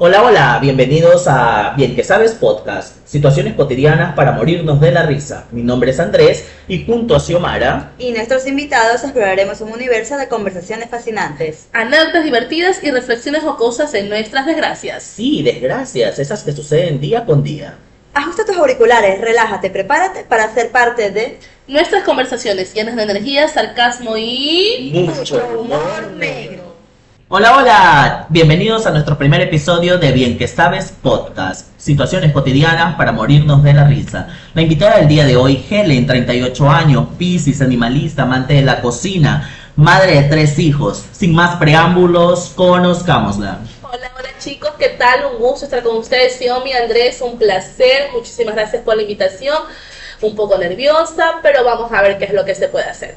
Hola, hola, bienvenidos a Bien que Sabes Podcast, situaciones cotidianas para morirnos de la risa. Mi nombre es Andrés y junto a Xiomara y nuestros invitados exploraremos un universo de conversaciones fascinantes, anécdotas divertidas y reflexiones jocosas en nuestras desgracias. Sí, desgracias, esas que suceden día con día. Ajusta tus auriculares, relájate, prepárate para ser parte de nuestras conversaciones llenas de energía, sarcasmo y mucho humor negro. Hola, hola, bienvenidos a nuestro primer episodio de Bien que Sabes Podcast, situaciones cotidianas para morirnos de la risa. La invitada del día de hoy, Helen, 38 años, piscis, animalista, amante de la cocina, madre de tres hijos. Sin más preámbulos, conozcámosla. Hola, hola chicos, ¿qué tal? Un gusto estar con ustedes, Xiomi, Andrés, un placer, muchísimas gracias por la invitación. Un poco nerviosa, pero vamos a ver qué es lo que se puede hacer.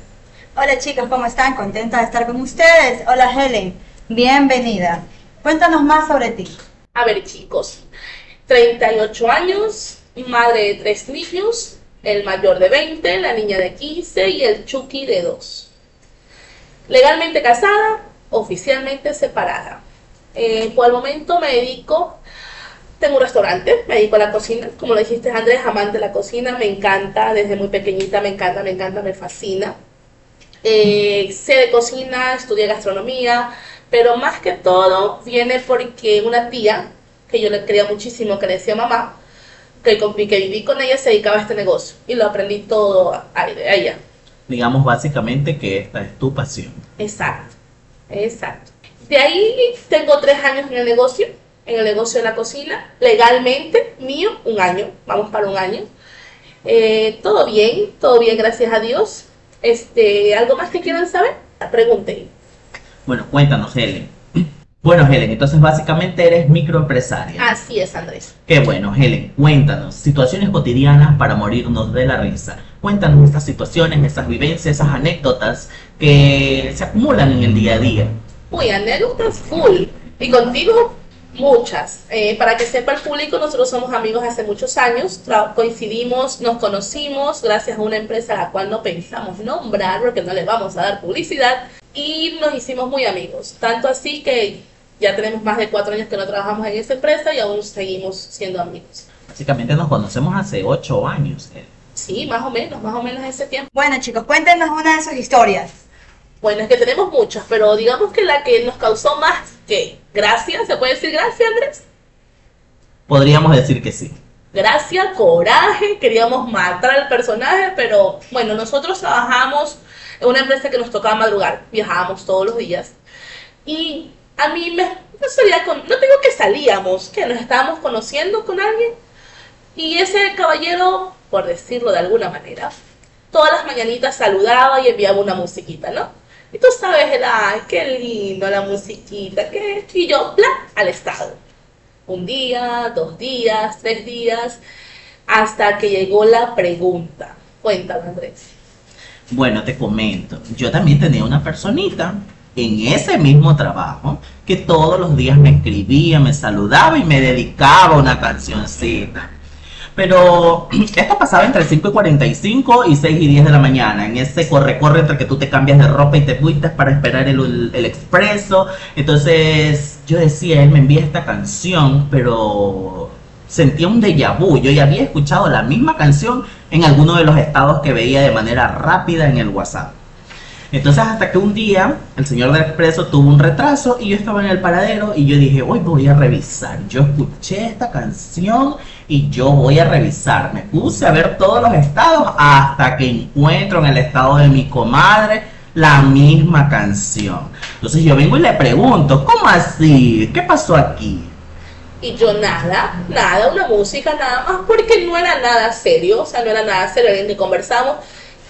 Hola chicos, ¿cómo están? Contenta de estar con ustedes. Hola Helen. Bienvenida. Cuéntanos más sobre ti. A ver, chicos, 38 años, madre de tres niños, el mayor de 20, la niña de 15 y el Chucky de 2. Legalmente casada, oficialmente separada. Eh, por el momento me dedico, tengo un restaurante, me dedico a la cocina, como lo dijiste Andrés, amante de la cocina, me encanta, desde muy pequeñita me encanta, me encanta, me fascina. Eh, sé de cocina, estudié gastronomía, pero más que todo viene porque una tía, que yo le quería muchísimo, que le decía mamá, que, que viví con ella, se dedicaba a este negocio y lo aprendí todo a, ella. Digamos básicamente que esta es tu pasión. Exacto, exacto. De ahí tengo tres años en el negocio, en el negocio de la cocina, legalmente mío, un año, vamos para un año. Eh, todo bien, todo bien, gracias a Dios. Este, ¿Algo más que quieran saber? Pregunten. Bueno, cuéntanos, Helen. Bueno, Helen, entonces básicamente eres microempresaria. Así es, Andrés. Qué bueno, Helen, cuéntanos, situaciones cotidianas para morirnos de la risa. Cuéntanos estas situaciones, esas vivencias, esas anécdotas que se acumulan en el día a día. Uy, anécdotas full. Y contigo, muchas. Eh, para que sepa el público, nosotros somos amigos hace muchos años, coincidimos, nos conocimos gracias a una empresa a la cual no pensamos nombrar porque no le vamos a dar publicidad y nos hicimos muy amigos. Tanto así que ya tenemos más de cuatro años que no trabajamos en esa empresa y aún seguimos siendo amigos. Básicamente nos conocemos hace ocho años. ¿eh? Sí, más o menos, más o menos ese tiempo. Bueno chicos, cuéntenos una de sus historias. Bueno, es que tenemos muchas, pero digamos que la que nos causó más que gracia, ¿se puede decir gracia, Andrés? Podríamos decir que sí. Gracia, coraje, queríamos matar al personaje, pero bueno, nosotros trabajamos una empresa que nos tocaba madrugar, viajábamos todos los días. Y a mí me, no salía con, no tengo que salíamos, que nos estábamos conociendo con alguien. Y ese caballero, por decirlo de alguna manera, todas las mañanitas saludaba y enviaba una musiquita, ¿no? Y tú sabes, era, ay, qué lindo la musiquita, que y yo, bla, al estado. Un día, dos días, tres días, hasta que llegó la pregunta. Cuéntame, Andrés. Bueno, te comento, yo también tenía una personita en ese mismo trabajo que todos los días me escribía, me saludaba y me dedicaba una cancioncita. Pero esto pasaba entre 5 y 45 y 6 y 10 de la mañana, en ese corre-corre entre que tú te cambias de ropa y te fuiste para esperar el, el expreso. Entonces yo decía, él me envía esta canción, pero sentía un déjà vu. Yo ya había escuchado la misma canción en alguno de los estados que veía de manera rápida en el WhatsApp. Entonces hasta que un día el señor del expreso tuvo un retraso y yo estaba en el paradero y yo dije, hoy voy a revisar. Yo escuché esta canción y yo voy a revisar. Me puse a ver todos los estados hasta que encuentro en el estado de mi comadre la misma canción. Entonces yo vengo y le pregunto, ¿cómo así? ¿Qué pasó aquí? Y yo nada, nada, una música nada más, porque no era nada serio, o sea, no era nada serio, ni conversamos.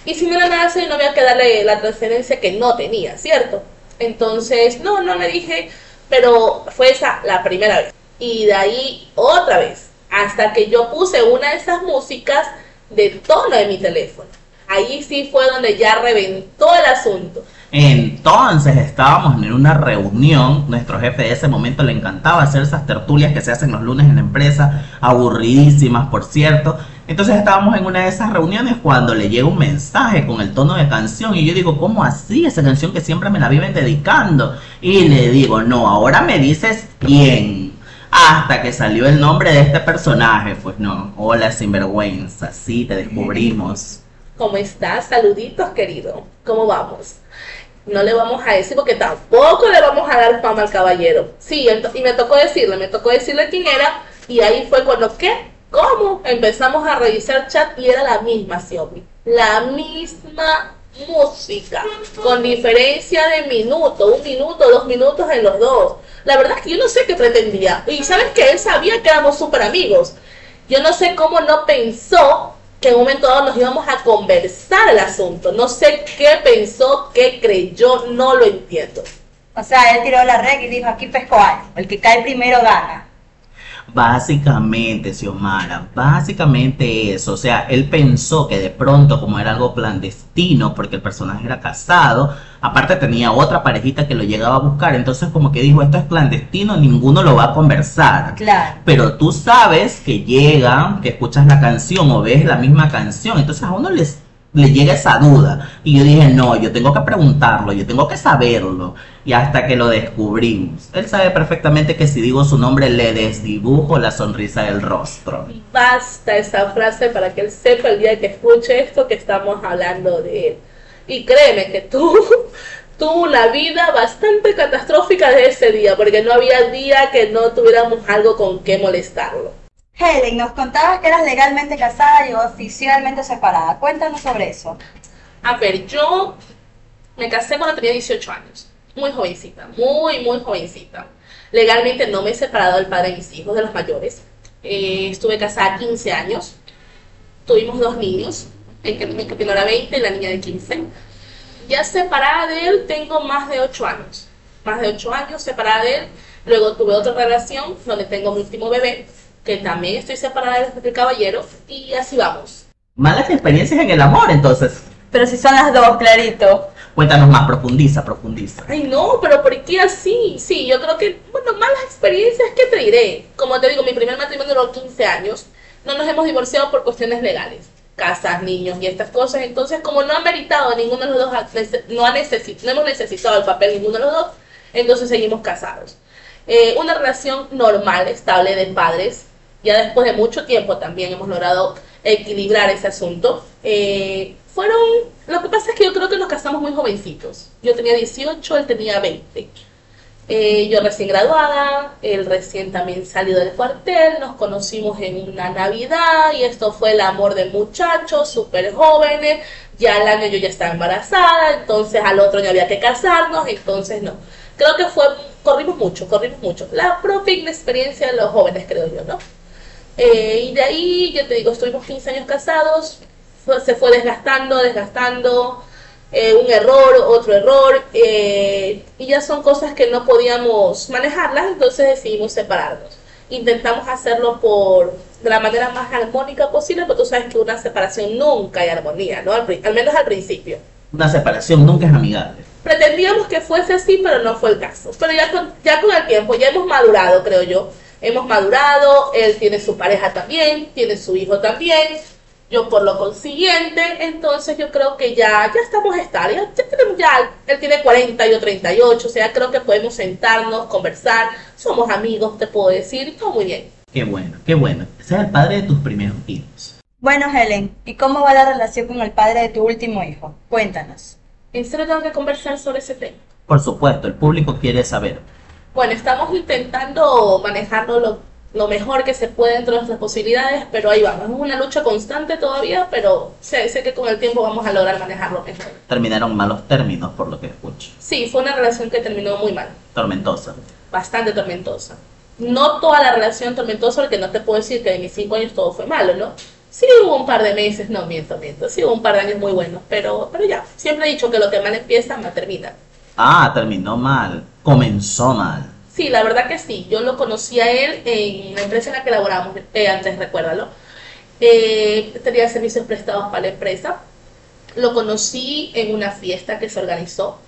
Y si no era nada serio, no había que darle la transferencia que no tenía, ¿cierto? Entonces, no, no le dije, pero fue esa la primera vez. Y de ahí otra vez, hasta que yo puse una de esas músicas de tono de mi teléfono. Ahí sí fue donde ya reventó el asunto. Entonces estábamos en una reunión, nuestro jefe de ese momento le encantaba hacer esas tertulias que se hacen los lunes en la empresa, aburridísimas por cierto. Entonces estábamos en una de esas reuniones cuando le llega un mensaje con el tono de canción y yo digo, ¿cómo así? Esa canción que siempre me la viven dedicando. Y le digo, no, ahora me dices quién. Hasta que salió el nombre de este personaje, pues no, hola sinvergüenza, sí, te descubrimos. ¿Cómo estás? Saluditos, querido. ¿Cómo vamos? No le vamos a decir porque tampoco le vamos a dar fama al caballero. Sí, y me tocó decirle, me tocó decirle quién era y ahí fue cuando, ¿qué? ¿Cómo? Empezamos a revisar chat y era la misma Xiaomi. La misma música, con diferencia de minuto, un minuto, dos minutos en los dos. La verdad es que yo no sé qué pretendía. Y sabes que él sabía que éramos súper amigos. Yo no sé cómo no pensó que en un momento dado nos íbamos a conversar el asunto. No sé qué pensó, qué creyó, no lo entiendo. O sea, él tiró la regla y dijo, aquí pesco algo. El que cae primero gana. Básicamente, Xiomara, básicamente eso. O sea, él pensó que de pronto, como era algo clandestino, porque el personaje era casado, aparte tenía otra parejita que lo llegaba a buscar, entonces como que dijo, esto es clandestino, ninguno lo va a conversar. Claro. Pero tú sabes que llega, que escuchas la canción o ves la misma canción, entonces a uno les, le llega esa duda. Y yo dije, no, yo tengo que preguntarlo, yo tengo que saberlo. Y hasta que lo descubrimos. Él sabe perfectamente que si digo su nombre le desdibujo la sonrisa del rostro. Basta esa frase para que él sepa el día que escuche esto que estamos hablando de él. Y créeme que tú tuvo una vida bastante catastrófica de ese día, porque no había día que no tuviéramos algo con qué molestarlo. Helen, nos contabas que eras legalmente casada y oficialmente separada. Cuéntanos sobre eso. A ver, yo me casé cuando tenía 18 años. Muy jovencita, muy, muy jovencita. Legalmente no me he separado del padre de mis hijos, de los mayores. Eh, estuve casada 15 años. Tuvimos dos niños, el que, mi que ahora 20 y la niña de 15. Ya separada de él tengo más de 8 años. Más de 8 años separada de él. Luego tuve otra relación donde tengo mi último bebé, que también estoy separada del, del caballero. Y así vamos. Malas experiencias en el amor, entonces. Pero si son las dos, clarito. Cuéntanos más, profundiza, profundiza. Ay, no, pero ¿por qué así? Sí, yo creo que, bueno, malas experiencias, ¿qué te diré? Como te digo, mi primer matrimonio duró 15 años. No nos hemos divorciado por cuestiones legales. Casas, niños y estas cosas. Entonces, como no ha meritado ninguno de los dos, no, ha necesi- no hemos necesitado el papel ninguno de los dos, entonces seguimos casados. Eh, una relación normal, estable de padres. Ya después de mucho tiempo también hemos logrado equilibrar ese asunto. Eh, fueron, lo que pasa es que yo creo que nos casamos muy jovencitos. Yo tenía 18, él tenía 20. Eh, yo recién graduada, él recién también salido del cuartel, nos conocimos en una Navidad y esto fue el amor de muchachos, súper jóvenes, ya al año yo ya estaba embarazada, entonces al otro año había que casarnos, entonces no. Creo que fue, corrimos mucho, corrimos mucho. La propia inexperiencia de los jóvenes, creo yo, ¿no? Eh, y de ahí, yo te digo, estuvimos 15 años casados, se fue desgastando, desgastando, eh, un error, otro error, eh, y ya son cosas que no podíamos manejarlas, entonces decidimos separarnos. Intentamos hacerlo por de la manera más armónica posible, porque tú sabes que una separación nunca hay armonía, ¿no? Al, al menos al principio. Una separación nunca es amigable. Pretendíamos que fuese así, pero no fue el caso. Pero ya con, ya con el tiempo, ya hemos madurado, creo yo. Hemos madurado, él tiene su pareja también, tiene su hijo también, yo por lo consiguiente, entonces yo creo que ya, ya estamos estables, ya, tenemos ya, él tiene 40, yo 38, o sea, creo que podemos sentarnos, conversar, somos amigos, te puedo decir, y todo muy bien. Qué bueno, qué bueno. Ese es el padre de tus primeros hijos. Bueno, Helen, ¿y cómo va la relación con el padre de tu último hijo? Cuéntanos. ¿En serio tengo que conversar sobre ese tema? Por supuesto, el público quiere saber. Bueno, estamos intentando manejarlo lo, lo mejor que se puede dentro de nuestras posibilidades, pero ahí vamos. Es una lucha constante todavía, pero sé, sé que con el tiempo vamos a lograr manejarlo mejor. Terminaron malos términos, por lo que escucho. Sí, fue una relación que terminó muy mal, Tormentosa. bastante tormentosa. No toda la relación tormentosa, porque no te puedo decir que de mis cinco años todo fue malo, ¿no? Sí hubo un par de meses, no miento, miento, sí hubo un par de años muy buenos, pero, pero ya, siempre he dicho que lo que mal empieza, mal termina. Ah, terminó mal. Comenzó mal. Sí, la verdad que sí. Yo lo conocí a él en la empresa en la que laboramos, eh, antes recuérdalo. Eh, tenía servicios prestados para la empresa. Lo conocí en una fiesta que se organizó,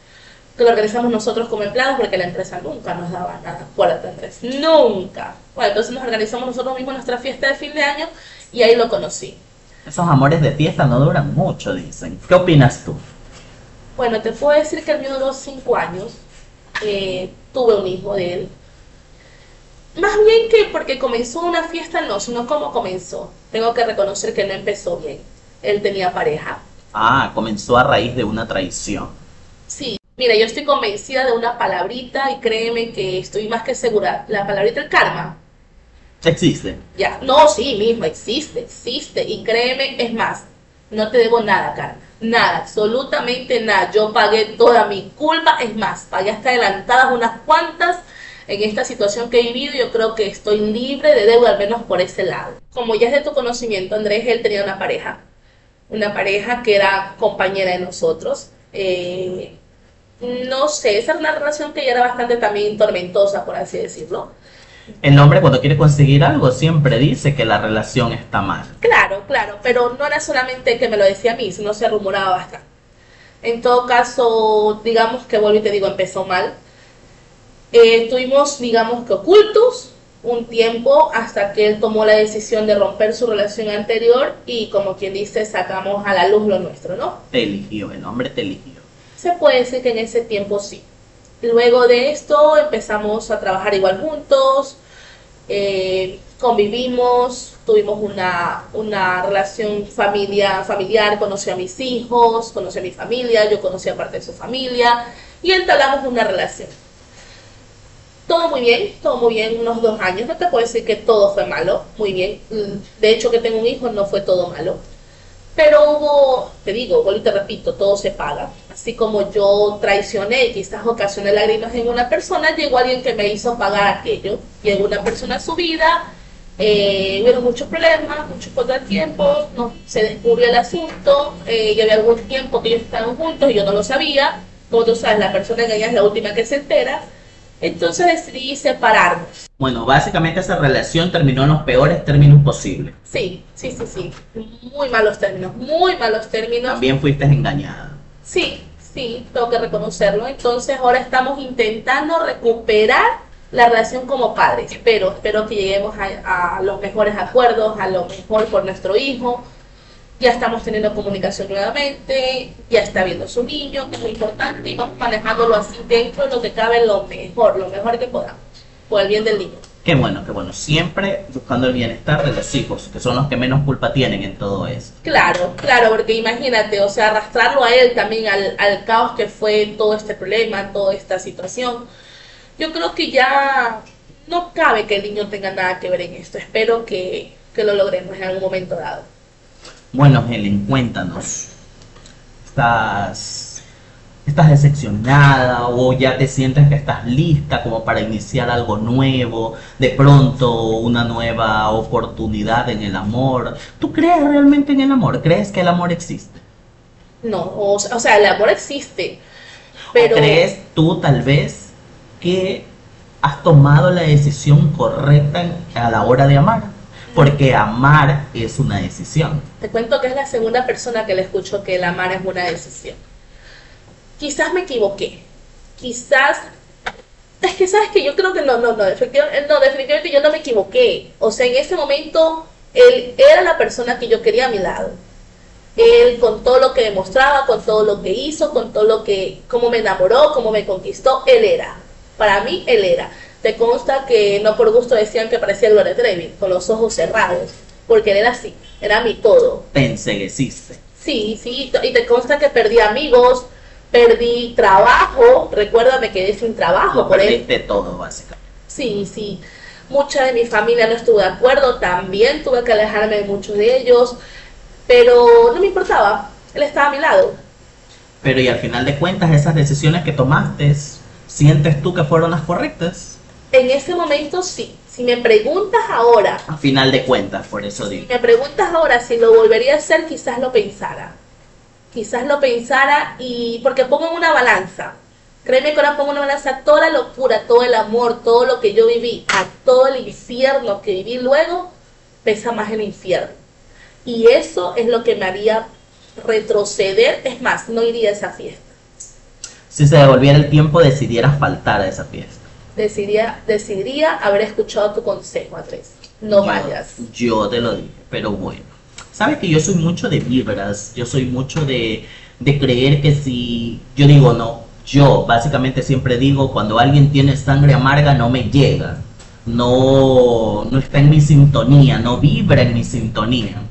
que lo organizamos nosotros como empleados porque la empresa nunca nos daba nada. Acuérdate, Andrés, nunca. Bueno, entonces nos organizamos nosotros mismos nuestra fiesta de fin de año y ahí lo conocí. Esos amores de fiesta no duran mucho, dicen. ¿Qué opinas tú? Bueno, te puedo decir que el mío duró cinco años. Eh, tuve un hijo de él. Más bien que porque comenzó una fiesta, no, sino cómo comenzó. Tengo que reconocer que no empezó bien. Él tenía pareja. Ah, comenzó a raíz de una traición. Sí, mira, yo estoy convencida de una palabrita y créeme que estoy más que segura. La palabrita el karma. Existe. Ya, no, sí, mismo, existe, existe. Y créeme, es más, no te debo nada, karma. Nada, absolutamente nada. Yo pagué toda mi culpa. Es más, pagué hasta adelantadas unas cuantas en esta situación que he vivido. Yo creo que estoy libre de deuda, al menos por ese lado. Como ya es de tu conocimiento, Andrés, él tenía una pareja. Una pareja que era compañera de nosotros. Eh, no sé, esa era una relación que ya era bastante también tormentosa, por así decirlo. El hombre cuando quiere conseguir algo siempre dice que la relación está mal. Claro, claro, pero no era solamente que me lo decía a mí, sino se rumoraba bastante. En todo caso, digamos que vuelvo y te digo, empezó mal. Eh, estuvimos, digamos que ocultos un tiempo hasta que él tomó la decisión de romper su relación anterior y como quien dice, sacamos a la luz lo nuestro, ¿no? Te eligió, el hombre te eligió. Se puede decir que en ese tiempo sí. Luego de esto empezamos a trabajar igual juntos, eh, convivimos, tuvimos una, una relación familia, familiar, conocí a mis hijos, conocí a mi familia, yo conocí a parte de su familia y entablamos una relación. Todo muy bien, todo muy bien, unos dos años, no te puedo decir que todo fue malo, muy bien, de hecho que tengo un hijo no fue todo malo, pero hubo, te digo, vuelvo y te repito, todo se paga. Así como yo traicioné y quizás ocasioné lágrimas en una persona, llegó alguien que me hizo pagar aquello. Llegó una persona a su vida, eh, hubo muchos problemas, muchos contratiempos, no, se descubrió el asunto, eh, ya había algún tiempo que ellos estaban juntos y yo no lo sabía. Como tú sabes, la persona engañada es la última que se entera. Entonces decidí separarnos. Bueno, básicamente esa relación terminó en los peores términos posibles. Sí, sí, sí, sí. Muy malos términos, muy malos términos. También fuiste engañada. Sí, sí, tengo que reconocerlo. Entonces ahora estamos intentando recuperar la relación como padres. Espero, espero que lleguemos a, a los mejores acuerdos, a lo mejor por nuestro hijo ya estamos teniendo comunicación nuevamente, ya está viendo su niño, que es muy importante, y vamos manejándolo así dentro de lo que cabe lo mejor, lo mejor que podamos, por el bien del niño. Qué bueno, qué bueno. Siempre buscando el bienestar de los hijos, que son los que menos culpa tienen en todo eso. Claro, claro, porque imagínate, o sea, arrastrarlo a él también al, al caos que fue todo este problema, toda esta situación. Yo creo que ya no cabe que el niño tenga nada que ver en esto. Espero que, que lo logremos en algún momento dado. Bueno, Helen, cuéntanos. ¿Estás, ¿Estás decepcionada o ya te sientes que estás lista como para iniciar algo nuevo? De pronto una nueva oportunidad en el amor. ¿Tú crees realmente en el amor? ¿Crees que el amor existe? No, o, o sea, el amor existe. Pero... ¿O crees tú tal vez que has tomado la decisión correcta a la hora de amar? porque amar es una decisión. Te cuento que es la segunda persona que le escucho que el amar es una decisión. Quizás me equivoqué, quizás... Es que sabes que yo creo que no, no, no, efectivamente, no, definitivamente yo no me equivoqué. O sea, en ese momento él era la persona que yo quería a mi lado. Él con todo lo que demostraba, con todo lo que hizo, con todo lo que, cómo me enamoró, cómo me conquistó, él era. Para mí, él era. Te consta que no por gusto decían que parecía Gloria Trevi, con los ojos cerrados, porque él era así, era mi todo. Te ensegueciste. Sí, sí, y te consta que perdí amigos, perdí trabajo, recuérdame que quedé sin trabajo Lo por él. perdiste todo, básicamente. Sí, sí. Mucha de mi familia no estuvo de acuerdo, también tuve que alejarme de muchos de ellos, pero no me importaba, él estaba a mi lado. Pero y al final de cuentas, esas decisiones que tomaste, ¿sientes tú que fueron las correctas? En ese momento sí. Si me preguntas ahora, A final de cuentas, por eso si digo. me preguntas ahora si lo volvería a hacer, quizás lo pensara. Quizás lo pensara y porque pongo en una balanza. Créeme que ahora pongo en una balanza toda la locura, todo el amor, todo lo que yo viví, a todo el infierno que viví luego, pesa más el infierno. Y eso es lo que me haría retroceder. Es más, no iría a esa fiesta. Si se devolviera el tiempo, decidieras faltar a esa fiesta. Decidiría, decidiría haber escuchado tu consejo, Andrés. No Yo- vayas. Yo te lo dije, pero bueno. Sabes que yo soy mucho de vibras, yo soy mucho de, de creer que si yo digo no, yo básicamente siempre digo cuando alguien tiene sangre amarga no me llega. no, no está en mi sintonía, no vibra en mi sintonía.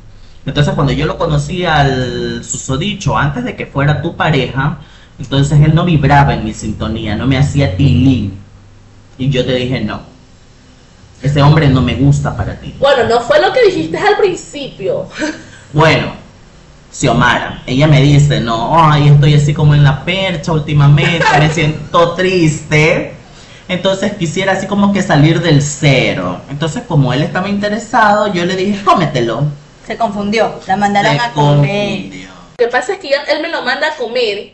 Entonces cuando yo lo conocí al susodicho antes de que fuera tu pareja, entonces él no vibraba en mi sintonía, no me hacía tilín. Y yo te dije, no, ese hombre no me gusta para ti. Bueno, no fue lo que dijiste al principio. Bueno, Xiomara, ella me dice, no, ay, estoy así como en la percha últimamente, me siento triste. Entonces quisiera así como que salir del cero. Entonces como él estaba interesado, yo le dije, cómetelo. Se confundió, la mandaron Se a comer. confundió. Lo que pasa es que ya- él me lo manda a comer.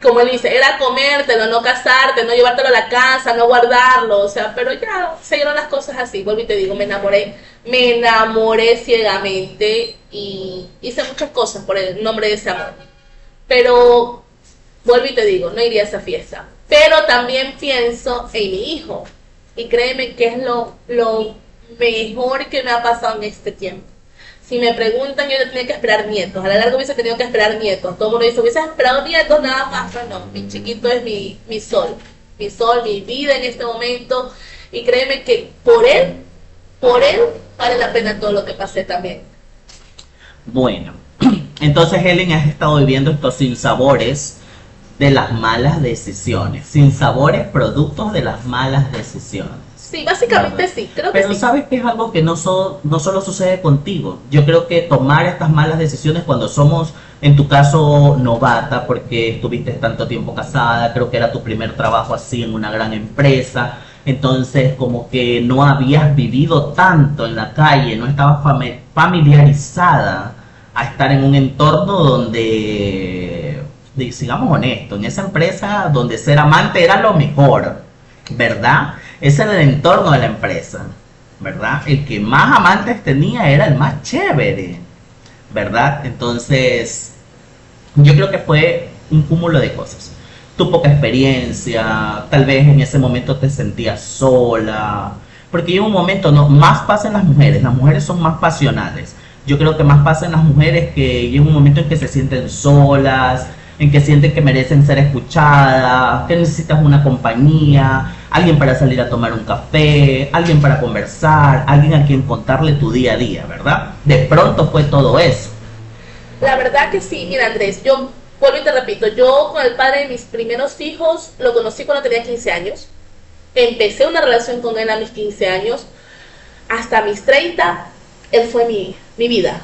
Como él dice, era comértelo, no casarte, no llevártelo a la casa, no guardarlo. O sea, pero ya se dieron las cosas así. Vuelvo y te digo, me enamoré. Me enamoré ciegamente y hice muchas cosas por el nombre de ese amor. Pero, vuelvo y te digo, no iría a esa fiesta. Pero también pienso en mi hijo. Y créeme que es lo, lo mejor que me ha pasado en este tiempo. Si me preguntan, yo tenía que esperar nietos. A la larga hubiese tenido que esperar nietos. Todo el mundo dice, hubiese esperado nietos nada. Pero no, mi chiquito es mi, mi sol. Mi sol, mi vida en este momento. Y créeme que por él, por él, vale la pena todo lo que pasé también. Bueno, entonces Helen has estado viviendo estos sinsabores de las malas decisiones. Sinsabores productos de las malas decisiones. Sí, básicamente ¿Verdad? sí, creo que Pero sí. sabes que es algo que no, so- no solo sucede contigo. Yo creo que tomar estas malas decisiones cuando somos, en tu caso, novata, porque estuviste tanto tiempo casada, creo que era tu primer trabajo así en una gran empresa. Entonces, como que no habías vivido tanto en la calle, no estabas fami- familiarizada a estar en un entorno donde, di- sigamos honestos, en esa empresa donde ser amante era lo mejor, ¿verdad? Ese era el entorno de la empresa, ¿verdad? El que más amantes tenía era el más chévere, ¿verdad? Entonces, yo creo que fue un cúmulo de cosas. Tu poca experiencia, tal vez en ese momento te sentías sola, porque llega un momento, no, más pasa en las mujeres, las mujeres son más pasionales. Yo creo que más pasa en las mujeres que llega un momento en que se sienten solas, en que sienten que merecen ser escuchadas, que necesitas una compañía, alguien para salir a tomar un café, alguien para conversar, alguien a quien contarle tu día a día, ¿verdad? De pronto fue todo eso. La verdad que sí, mira Andrés, yo vuelvo y te repito, yo con el padre de mis primeros hijos lo conocí cuando tenía 15 años. Empecé una relación con él a mis 15 años. Hasta mis 30, él fue mi, mi vida.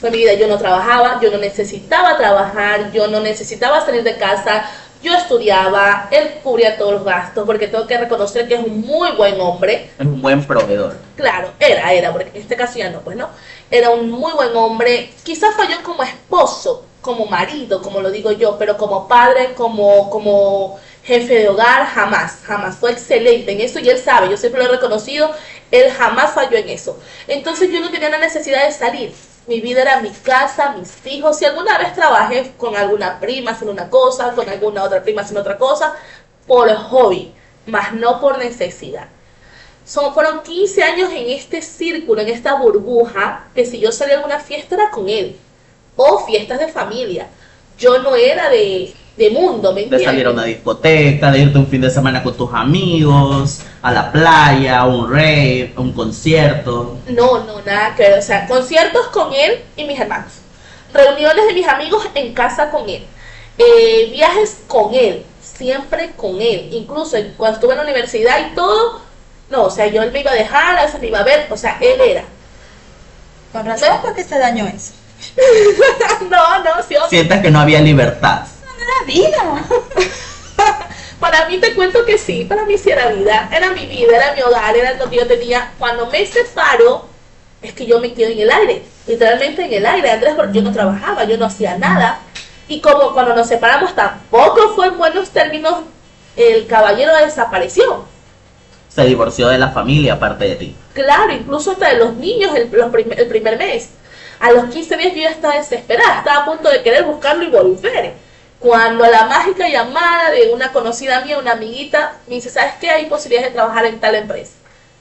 Fue mi vida. Yo no trabajaba, yo no necesitaba trabajar, yo no necesitaba salir de casa, yo estudiaba, él cubría todos los gastos, porque tengo que reconocer que es un muy buen hombre. Es un buen proveedor. Claro, era, era, porque en este caso ya no, pues no. Era un muy buen hombre. Quizás falló como esposo, como marido, como lo digo yo, pero como padre, como, como jefe de hogar, jamás, jamás. Fue excelente en eso y él sabe, yo siempre lo he reconocido, él jamás falló en eso. Entonces yo no tenía la necesidad de salir. Mi vida era mi casa, mis hijos. Si alguna vez trabajé con alguna prima haciendo una cosa, con alguna otra prima haciendo otra cosa, por hobby, más no por necesidad. Son, fueron 15 años en este círculo, en esta burbuja, que si yo salía a alguna fiesta era con él. O fiestas de familia. Yo no era de, de mundo, ¿me De entiendes? salir a una discoteca, de irte un fin de semana con tus amigos, a la playa, a un rave, a un concierto. No, no, nada que ver. O sea, conciertos con él y mis hermanos. Reuniones de mis amigos en casa con él. Eh, viajes con él. Siempre con él. Incluso cuando estuve en la universidad y todo. No, o sea, yo él me iba a dejar, a veces me iba a ver. O sea, él era. Con razón fue que se dañó eso. No, no, sí, obvio. Sientes que no había libertad. La vida. Para mí te cuento que sí, para mí sí era vida, era mi vida, era mi hogar, era lo que yo tenía. Cuando me separo, es que yo me quedo en el aire, literalmente en el aire, Andrés, porque yo no trabajaba, yo no hacía nada. Y como cuando nos separamos tampoco fue en buenos términos, el caballero desapareció. Se divorció de la familia aparte de ti. Claro, incluso hasta de los niños el, los prim- el primer mes. A los 15 días yo ya estaba desesperada, estaba a punto de querer buscarlo y volver. Cuando la mágica llamada de una conocida mía, una amiguita, me dice, ¿sabes qué? Hay posibilidades de trabajar en tal empresa.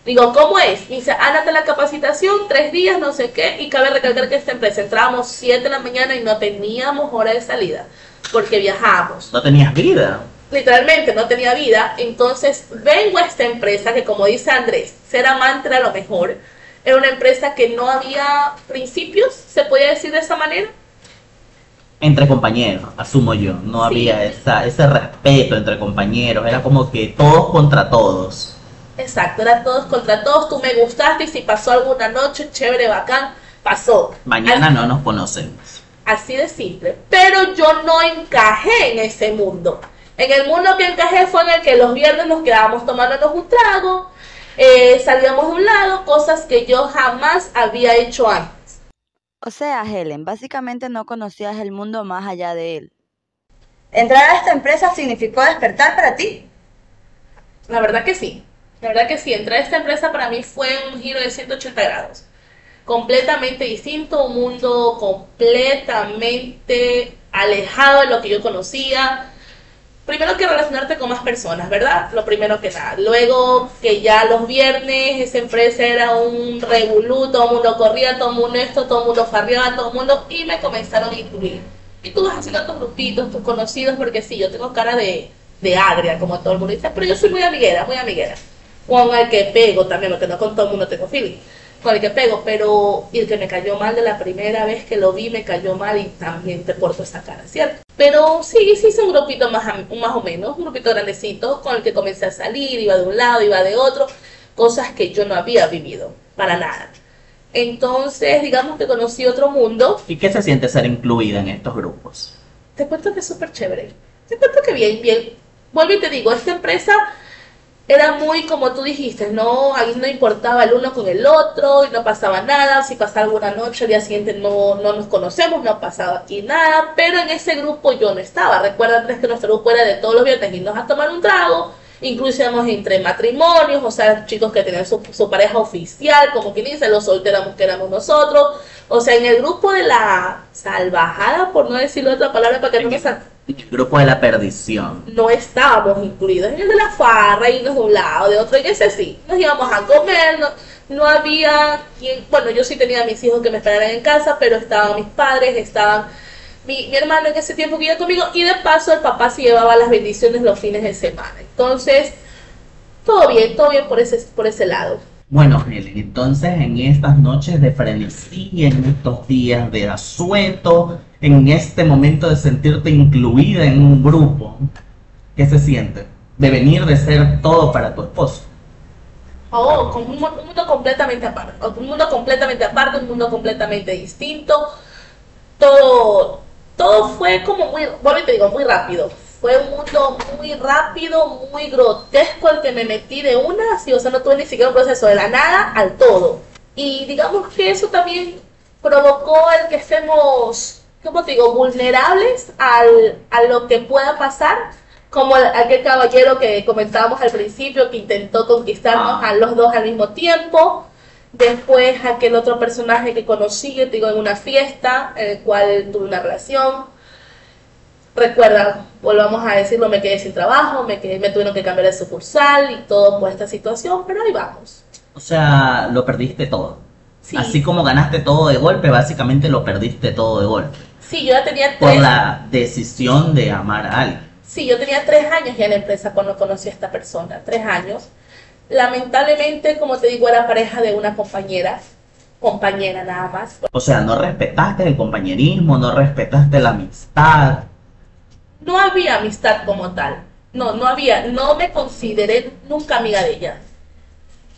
Digo, ¿cómo es? Me dice, ándate la capacitación, tres días, no sé qué, y cabe recalcar que esta empresa entrábamos 7 de la mañana y no teníamos hora de salida, porque viajábamos. No tenías vida. literalmente no tenía vida, entonces vengo a esta empresa que como dice Andrés, ser amante era lo mejor, era una empresa que no había principios, se podía decir de esa manera. Entre compañeros, asumo yo, no Sí. había esa, ese respeto entre compañeros, era como que todos contra todos. Exacto, era todos contra todos, tú me gustaste y si pasó alguna noche, chévere, bacán, pasó. Mañana no nos conocemos. Así de simple. Pero yo no encajé en ese mundo. En el mundo que encajé fue en el que los viernes nos quedábamos tomándonos un trago, eh, salíamos de un lado, cosas que yo jamás había hecho antes. O sea, Helen, básicamente no conocías el mundo más allá de él. Entrar a esta empresa significó despertar para ti. La verdad que sí. La verdad que sí. Entrar a esta empresa para mí fue un giro de 180 grados. Completamente distinto, un mundo completamente alejado de lo que yo conocía. Primero que relacionarte con más personas, ¿verdad? Lo primero que nada. Luego que ya los viernes esa empresa era un revolú, todo el mundo corría, todo el mundo esto, todo el mundo farreaba, todo el mundo y me comenzaron a incluir. Y tú vas haciendo tus grupitos, tus conocidos, porque sí, yo tengo cara de, de agria, como todo el mundo dice, pero yo soy muy amiguera, muy amiguera. Con el que pego también, porque no con todo el mundo tengo feeling. Con el que pego, pero el que me cayó mal de la primera vez que lo vi me cayó mal y también te porto esa cara, ¿cierto? Pero sí, sí hice un grupito más, más o menos, un grupito grandecito con el que comencé a salir, iba de un lado, iba de otro, cosas que yo no había vivido, para nada. Entonces, digamos que conocí otro mundo, ¿Y qué se siente ser incluida en estos grupos? te cuento que es súper chévere. Te cuento que bien, bien. Vuelvo y te digo, esta empresa era muy como tú dijiste, no, ahí no importaba el uno con el otro y no pasaba nada. Si pasaba alguna noche, al día siguiente no, no nos conocemos, no pasaba aquí nada. Pero en ese grupo yo no estaba. Recuerda Andrés, que nuestro grupo era de todos los viernes irnos a tomar un trago. Incluso íbamos entre matrimonios, o sea, chicos que tenían su, su pareja oficial, como quien dice, los solteros que éramos nosotros. O sea, en el grupo de la salvajada, por no decirlo otra palabra, para que no nos, El grupo de la perdición. no estábamos incluidos. En el de la farra, irnos de un lado, de otro, en ese sí. Nos íbamos a comer, no, no había quien. Bueno, yo sí tenía a mis hijos que me esperaran en casa, pero estaban mis padres, estaban mi, mi hermano en ese tiempo que iba conmigo, y de paso el papá se llevaba las bendiciones los fines de semana. Entonces, todo bien, todo bien por ese, por ese lado. Bueno, Helen, entonces en estas noches de frenesí, en estos días de asueto, en este momento de sentirte incluida en un grupo, ¿qué se siente? De venir de ser todo para tu esposo. Oh, con un, mu- un mundo completamente aparte, un mundo completamente aparte, un mundo completamente distinto. Todo, todo fue como muy, bueno, te digo, muy rápido. Fue un mundo muy rápido, muy grotesco el que me metí de una, así, o sea, no tuve ni siquiera un proceso de la nada al todo. Y digamos que eso también provocó el que estemos, ¿cómo te digo?, vulnerables al, a lo que pueda pasar como el- aquel caballero que comentábamos al principio que intentó conquistarnos Ah. a los dos al mismo tiempo. Después aquel otro personaje que conocí, te digo, en una fiesta, en el cual tuve una relación. Recuerda, volvamos a decirlo, me quedé sin trabajo, me, quedé, me tuvieron que cambiar de sucursal y todo por esta situación, pero ahí vamos. O sea, lo perdiste todo. Sí, Así como ganaste todo de golpe, básicamente lo perdiste todo de golpe. Sí yo ya tenía Por tres, la decisión de amar a alguien. Sí, yo tenía tres años ya en la empresa cuando conocí a esta persona, tres años. Lamentablemente, como te digo, era pareja de una compañera, compañera nada más. O sea, no respetaste el compañerismo, no respetaste la amistad. No había amistad como tal, no, no había, no me consideré nunca amiga de ella.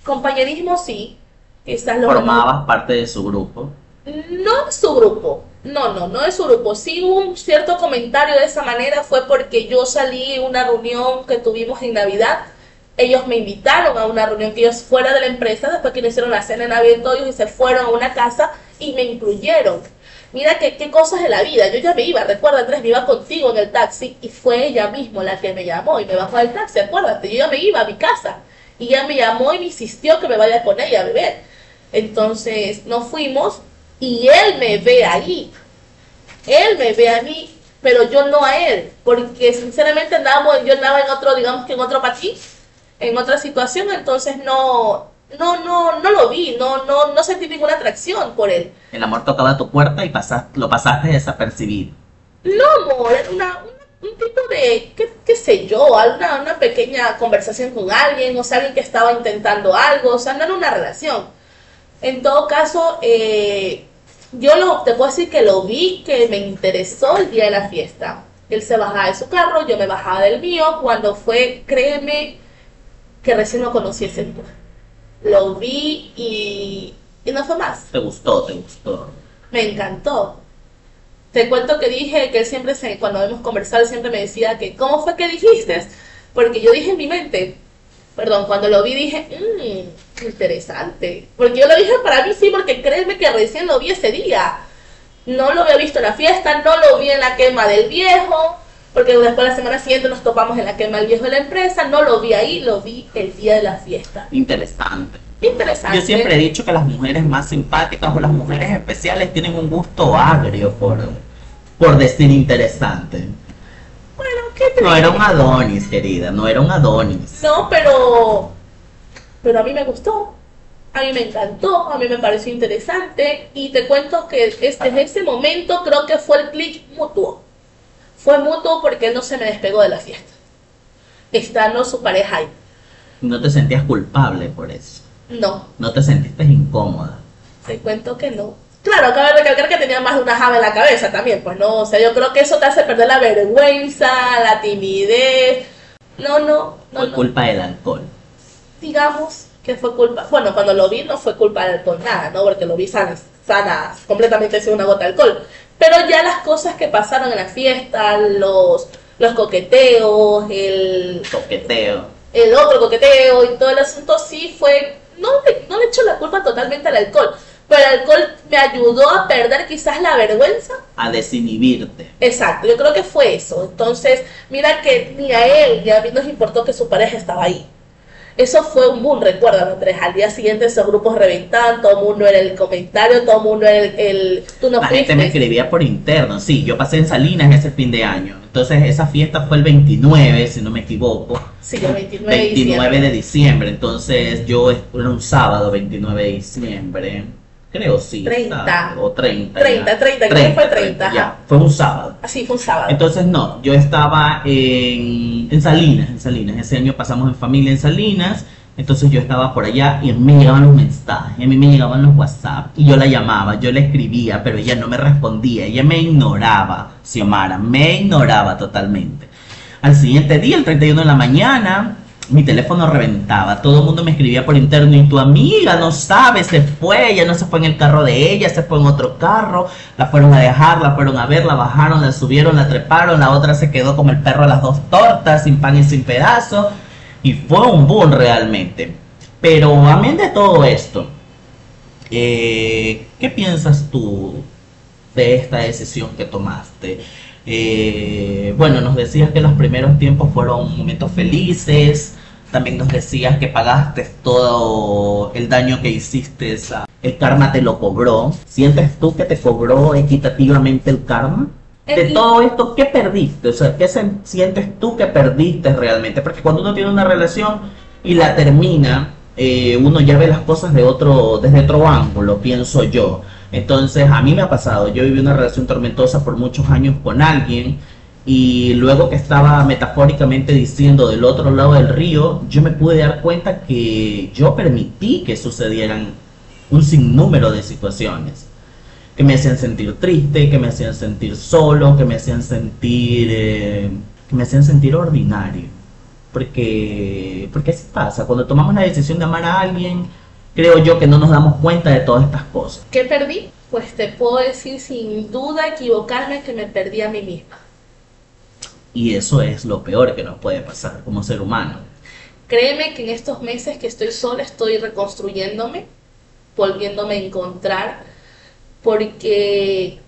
Compañerismo sí, quizás lo Formabas parte de su grupo. No su grupo, no, no, no es su grupo. Sí hubo un cierto comentario de esa manera, fue porque yo salí en una reunión que tuvimos en Navidad. Ellos me invitaron a una reunión que ellos fuera de la empresa, después que hicieron la cena de Navidad y se fueron a una casa y me incluyeron. Mira qué cosas de la vida. Yo ya me iba, recuerda Andrés, me iba contigo en el taxi y fue ella misma la que me llamó y me bajó del taxi, acuérdate, yo ya me iba a mi casa y ella me llamó y me insistió que me vaya con ella a beber. Entonces nos fuimos y él me ve ahí. Él me ve a mí, pero yo no a él, porque sinceramente andábamos, yo andaba en otro, digamos que en otro patín, en otra situación, entonces no, no, no, no lo vi, no, no, no sentí ninguna atracción por él. El amor tocaba tu puerta y pasas- lo pasaste desapercibido. No, amor, era una, una un tipo de, qué, qué sé yo, una, una pequeña conversación con alguien, o sea, alguien que estaba intentando algo, o sea, no era una relación. En todo caso, eh, yo lo, te puedo decir que lo vi, que me interesó el día de la fiesta. Él se bajaba de su carro, yo me bajaba del mío, cuando fue, créeme, que recién lo conocí ese día. Lo vi y, y no fue más. ¿Te gustó? ¿Te gustó? Me encantó. Te cuento que dije que él siempre, se, cuando hemos conversado, siempre me decía que, ¿cómo fue que dijiste? Porque yo dije en mi mente, perdón, cuando lo vi dije, mmm, interesante. Porque yo lo dije para mí sí, porque créeme que recién lo vi ese día. No lo había visto en la fiesta, no lo vi en la quema del viejo, porque después la semana siguiente nos topamos en la quema del viejo de la empresa, no lo vi ahí, lo vi el día de la fiesta. Interesante. Interesante. Yo siempre he dicho que las mujeres más simpáticas o las mujeres especiales tienen un gusto agrio por, por decir interesante. Bueno, ¿qué te No era un Adonis, querida, no era un Adonis. No, pero. Pero a mí me gustó. A mí me encantó, a mí me pareció interesante. Y te cuento que es- desde ese momento creo que fue el clic mutuo. Fue mutuo porque él no se me despegó de la fiesta. Estando su pareja ahí. No te sentías culpable por eso. No, No te sentiste incómoda. te cuento que no. Claro, cabe recalcar que tenía más de una java en la cabeza también, pues no. O sea, yo creo que eso te hace perder la vergüenza, la timidez. No, no, no. Fue no. culpa del alcohol. digamos que fue culpa, bueno, cuando lo vi no fue culpa del alcohol, nada, ¿no? Porque lo vi sana, sana, completamente sin una gota de alcohol. Pero ya las cosas que pasaron en la fiesta, los, los coqueteos, el, Toqueteo. el otro coqueteo y todo el asunto, sí fue, no, no le echo la culpa totalmente al alcohol, pero el alcohol me ayudó a perder quizás la vergüenza A desinhibirte. Exacto, yo creo que fue eso. Entonces, mira que ni a él ni a mí nos importó que su pareja estaba ahí. Eso fue un boom, recuerda, Andrés. Al día siguiente esos grupos reventaban, todo el mundo era el comentario, todo el mundo era el... el- tú no La gente me escribía por interno. Sí, yo pasé en Salinas ese fin de año. Entonces esa fiesta fue el 29, si no me equivoco. Sí, el 29 de 29 diciembre. de diciembre. Entonces yo era un sábado 29 de diciembre. Creo sí. 30. sábado, O 30. 30, ya. 30, creo que fue 30, Ya, fue un sábado. Así fue un sábado. Entonces no, yo estaba en, en Salinas, en Salinas. Ese año pasamos en familia en Salinas. Entonces yo estaba por allá y a mí me llegaban los mensajes, a mí me llegaban los WhatsApp y yo la llamaba, yo le escribía, pero ella no me respondía, ella me ignoraba, Xiomara, me ignoraba totalmente. Al siguiente día, el 31 de la mañana, mi teléfono reventaba, todo el mundo me escribía por interno y tu amiga no sabe, se fue, ella no se fue en el carro de ella, se fue en otro carro, la fueron a dejar, la fueron a ver, la bajaron, la subieron, la treparon, la otra se quedó como el perro a las dos tortas, sin pan y sin pedazo, y fue un boom realmente. Pero amén de todo esto, eh, ¿qué piensas tú de esta decisión que tomaste? Eh, bueno, nos decías que los primeros tiempos fueron momentos felices, también nos decías que pagaste todo el daño que hiciste, el karma te lo cobró. ¿Sientes tú que te cobró equitativamente el karma? De todo esto, ¿qué perdiste? O sea, ¿qué sientes tú que perdiste realmente? Porque cuando uno tiene una relación y la termina, eh, uno ya ve las cosas de otro, desde otro ángulo, pienso yo. Entonces, a mí me ha pasado, yo viví una relación tormentosa por muchos años con alguien y luego que estaba metafóricamente diciendo del otro lado del río, yo me pude dar cuenta que yo permití que sucedieran un sinnúmero de situaciones que me hacían sentir triste, que me hacían sentir solo, que me hacían sentir, eh, que me hacían sentir ordinario. Porque, porque así pasa, cuando tomamos la decisión de amar a alguien, creo yo que no nos damos cuenta de todas estas cosas. ¿Qué perdí? Pues te puedo decir sin duda equivocarme que me perdí a mí misma. Y eso es lo peor que nos puede pasar como ser humano. Créeme que en estos meses que estoy sola estoy reconstruyéndome, volviéndome a encontrar, porque,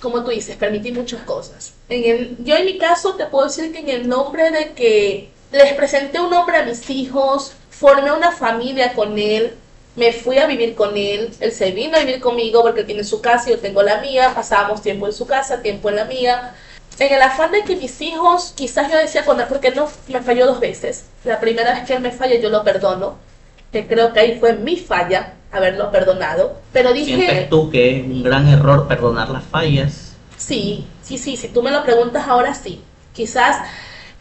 como tú dices, permití muchas cosas. En el- yo en mi caso te puedo decir que en el nombre de que les presenté un nombre a mis hijos, formé una familia con él, me fui a vivir con él, él se vino a vivir conmigo porque tiene su casa y yo tengo la mía, pasábamos tiempo en su casa, tiempo en la mía. En el afán de que mis hijos, quizás yo decía con él, porque no me falló dos veces. La primera vez que él me falla, yo lo perdono, que creo que ahí fue mi falla, haberlo perdonado. Pero dije, ¿Sientes tú que es un gran error perdonar las fallas? sí, sí, sí, si tú me lo preguntas ahora sí. quizás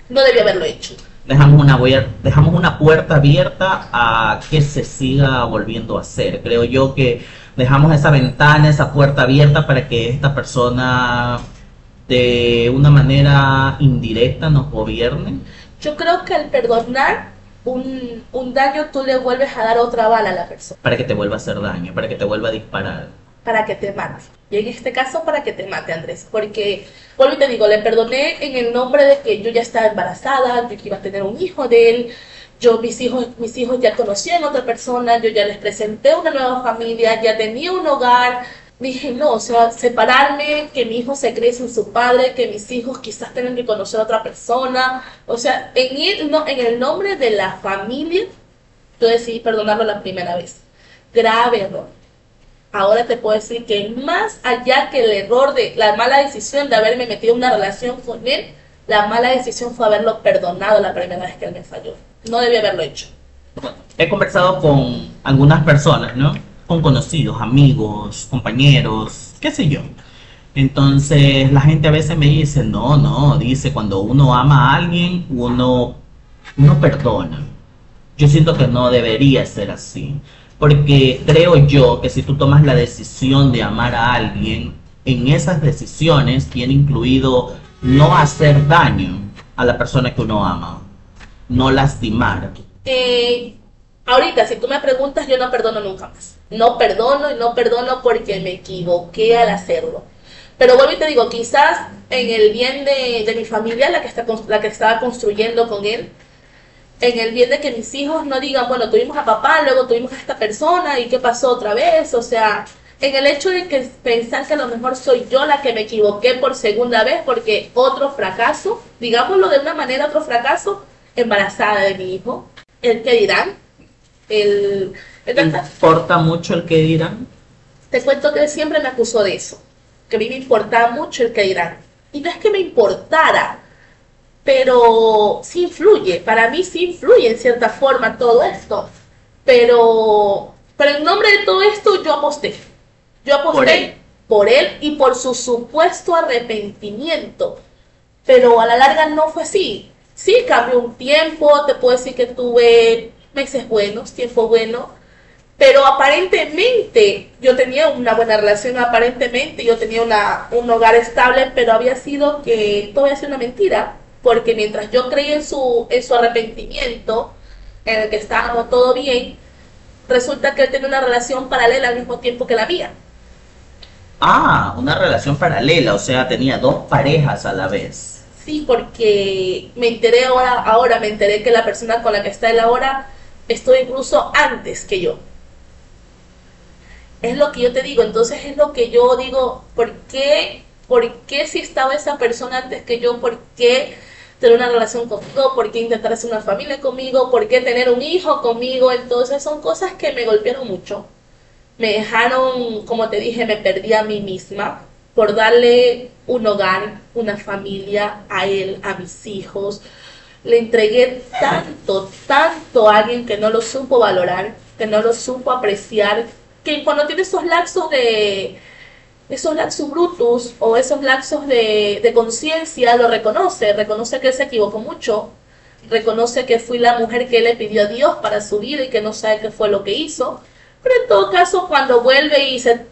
no debía haberlo hecho. Dejamos una, dejamos una puerta abierta a que se siga volviendo a hacer. Creo yo que dejamos esa ventana, esa puerta abierta para que esta persona de una manera indirecta nos gobierne. Yo creo que al perdonar un, un daño, tú le vuelves a dar otra bala a la persona para que te vuelva a hacer daño, para que te vuelva a disparar. para que te mate. Y en este caso, para que te mate, Andrés. Porque, vuelvo y te digo, le perdoné en el nombre de que yo ya estaba embarazada, yo que iba a tener un hijo de él. Yo, mis hijos, mis hijos ya conocían a otra persona, yo ya les presenté una nueva familia, ya tenía un hogar. Dije, no, o sea, separarme, que mi hijo se cree sin su padre, que mis hijos quizás tengan que conocer a otra persona. O sea, en el, no, en el nombre de la familia, yo decidí perdonarlo la primera vez. Grave error. Ahora te puedo decir que más allá que el error de la mala decisión de haberme metido en una relación con él, la mala decisión fue haberlo perdonado la primera vez que él me falló. No debía haberlo hecho. He conversado con algunas personas, ¿no? Con conocidos, amigos, compañeros, qué sé yo. Entonces la gente a veces me dice, no, no, dice, cuando uno ama a alguien, uno, uno perdona. Yo siento que no debería ser así. Porque creo yo que si tú tomas la decisión de amar a alguien, en esas decisiones tiene incluido no hacer daño a la persona que uno ama, no lastimar. Eh, ahorita, si tú me preguntas, yo no perdono nunca más. No perdono y no perdono porque me equivoqué al hacerlo. Pero vuelvo y te digo, quizás en el bien de, de mi familia, la que, está, la que estaba construyendo con él, en el bien de que mis hijos no digan, bueno, tuvimos a papá, luego tuvimos a esta persona y qué pasó otra vez, o sea, en el hecho de que pensar que a lo mejor soy yo la que me equivoqué por segunda vez porque otro fracaso, digámoslo de una manera, otro fracaso, embarazada de mi hijo, el que dirán, el, el ¿Te importa mucho el que dirán? te cuento que siempre me acusó de eso, que a mí me importaba mucho el que dirán. Y no es que me importara, pero sí influye, para mí sí influye en cierta forma todo esto. Pero, pero en nombre de todo esto yo aposté. Yo aposté Por él. por él y por su supuesto arrepentimiento. Pero a la larga no fue así. Sí, cambió un tiempo, te puedo decir que tuve meses buenos, tiempo bueno, pero aparentemente yo tenía una buena relación, aparentemente yo tenía una, un hogar estable, pero había sido que todo había sido una mentira, porque mientras yo creí en su, en su arrepentimiento, en el que estaba todo bien, resulta que él tenía una relación paralela al mismo tiempo que la mía. Ah, una relación paralela, o sea, tenía dos parejas a la vez. Sí, porque me enteré ahora, ahora me enteré que la persona con la que está él ahora estuvo incluso antes que yo. Es lo que yo te digo, entonces es lo que yo digo, ¿por qué, por qué si estaba esa persona antes que yo, por qué tener una relación conmigo, por qué intentar hacer una familia conmigo, por qué tener un hijo conmigo? Entonces son cosas que me golpearon mucho. Me dejaron, como te dije, me perdí a mí misma por darle un hogar, una familia a él, a mis hijos. Le entregué tanto, tanto a alguien que no lo supo valorar, que no lo supo apreciar, que cuando tiene esos lapsos de, esos lapsus brutus o esos lapsos de, de conciencia, lo reconoce, reconoce que se equivocó mucho, reconoce que fui la mujer que le pidió a Dios para su vida y que no sabe qué fue lo que hizo. Pero en todo caso, cuando vuelve y se,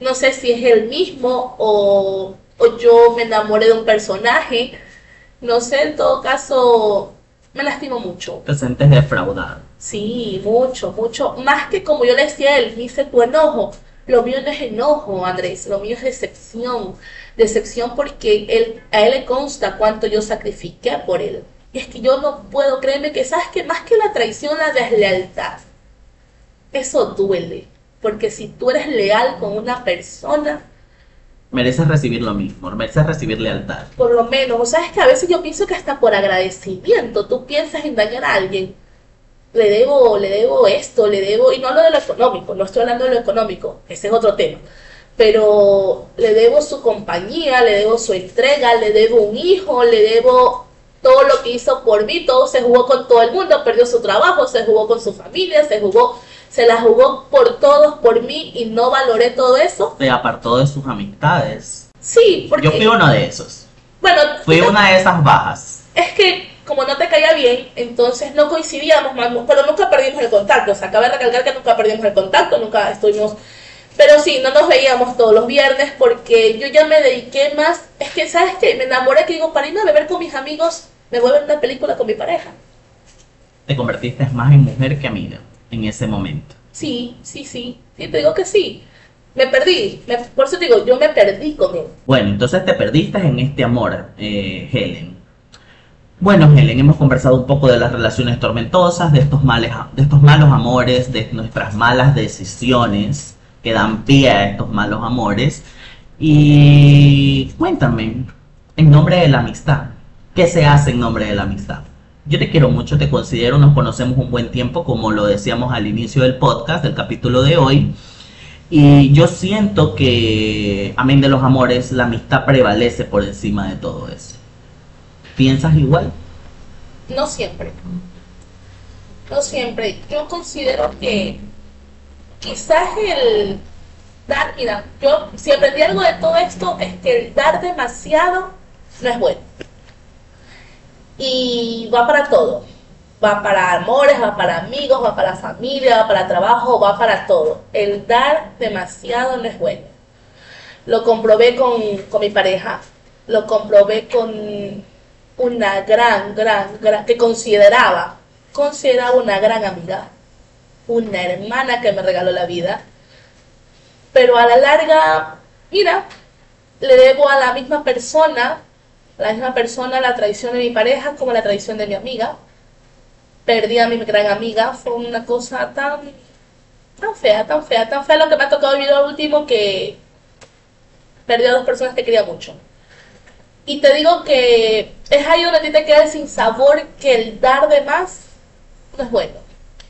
no sé si es él mismo o, o yo me enamoré de un personaje, no sé, en todo caso, me lastimo mucho. Te sientes defraudado. Sí, mucho, mucho. Más que como yo le decía a él, dice tu enojo. Lo mío no es enojo, Andrés, lo mío es decepción. Decepción porque él, a él le consta cuánto yo sacrifiqué por él. Y es que yo no puedo, créeme que sabes que más que la traición, la deslealtad. Eso duele. Porque si tú eres leal con una persona, Mereces recibir lo mismo, mereces recibir lealtad. por lo menos, o sea, es que a veces yo pienso que hasta por agradecimiento tú piensas en dañar a alguien. Le debo, le debo esto, le debo, y no hablo de lo económico, no estoy hablando de lo económico, ese es otro tema. Pero le debo su compañía, le debo su entrega, le debo un hijo, le debo todo lo que hizo por mí, todo se jugó con todo el mundo, perdió su trabajo, se jugó con su familia, se jugó, se la jugó por todos, por mí, y no valoré todo eso. Te apartó de sus amistades. Sí, porque... Yo fui uno de esos. Bueno, Fue una de esas bajas. es que como no te caía bien, entonces no coincidíamos, más, pero nunca perdimos el contacto. O sea, cabe recalcar que nunca perdimos el contacto, nunca estuvimos... Pero sí, no nos veíamos todos los viernes porque yo ya me dediqué más... Es que, ¿sabes qué? Me enamoré que digo, para irme a beber con mis amigos, me voy a ver una película con mi pareja. Te convertiste más en mujer que amiga en ese momento. Sí, sí, sí. Sí, te digo que sí. Me perdí. Me- por eso te digo, yo me perdí con él. Bueno, entonces te perdiste en este amor, eh, Helen. Bueno, Helen, hemos conversado un poco de las relaciones tormentosas, de estos, males, de estos malos amores, de nuestras malas decisiones que dan pie a estos malos amores. Y cuéntame, en nombre de la amistad, ¿qué se hace en nombre de la amistad? Yo te quiero mucho, te considero, nos conocemos un buen tiempo, como lo decíamos al inicio del podcast, del capítulo de hoy. Y yo siento que, amén de los amores, la amistad prevalece por encima de todo eso. ¿Piensas igual? No siempre. No siempre. Yo considero que quizás el dar, mira, yo si aprendí algo de todo esto es que el dar demasiado no es bueno. Y va para todo. Va para amores, va para amigos, va para familia, va para trabajo, va para todo. El dar demasiado no es bueno. Lo comprobé con, con mi pareja, lo comprobé con una gran, gran, gran, que consideraba, consideraba una gran amiga, una hermana que me regaló la vida, pero a la larga, mira, le debo a la misma persona, a la misma persona la traición de mi pareja como la traición de mi amiga. Perdí a mi gran amiga, fue una cosa tan, tan fea, tan fea, tan fea lo que me ha tocado vivir lo último que perdí a dos personas que quería mucho. Y te digo que es ahí donde a ti te queda el sin sabor que el dar de más no es bueno.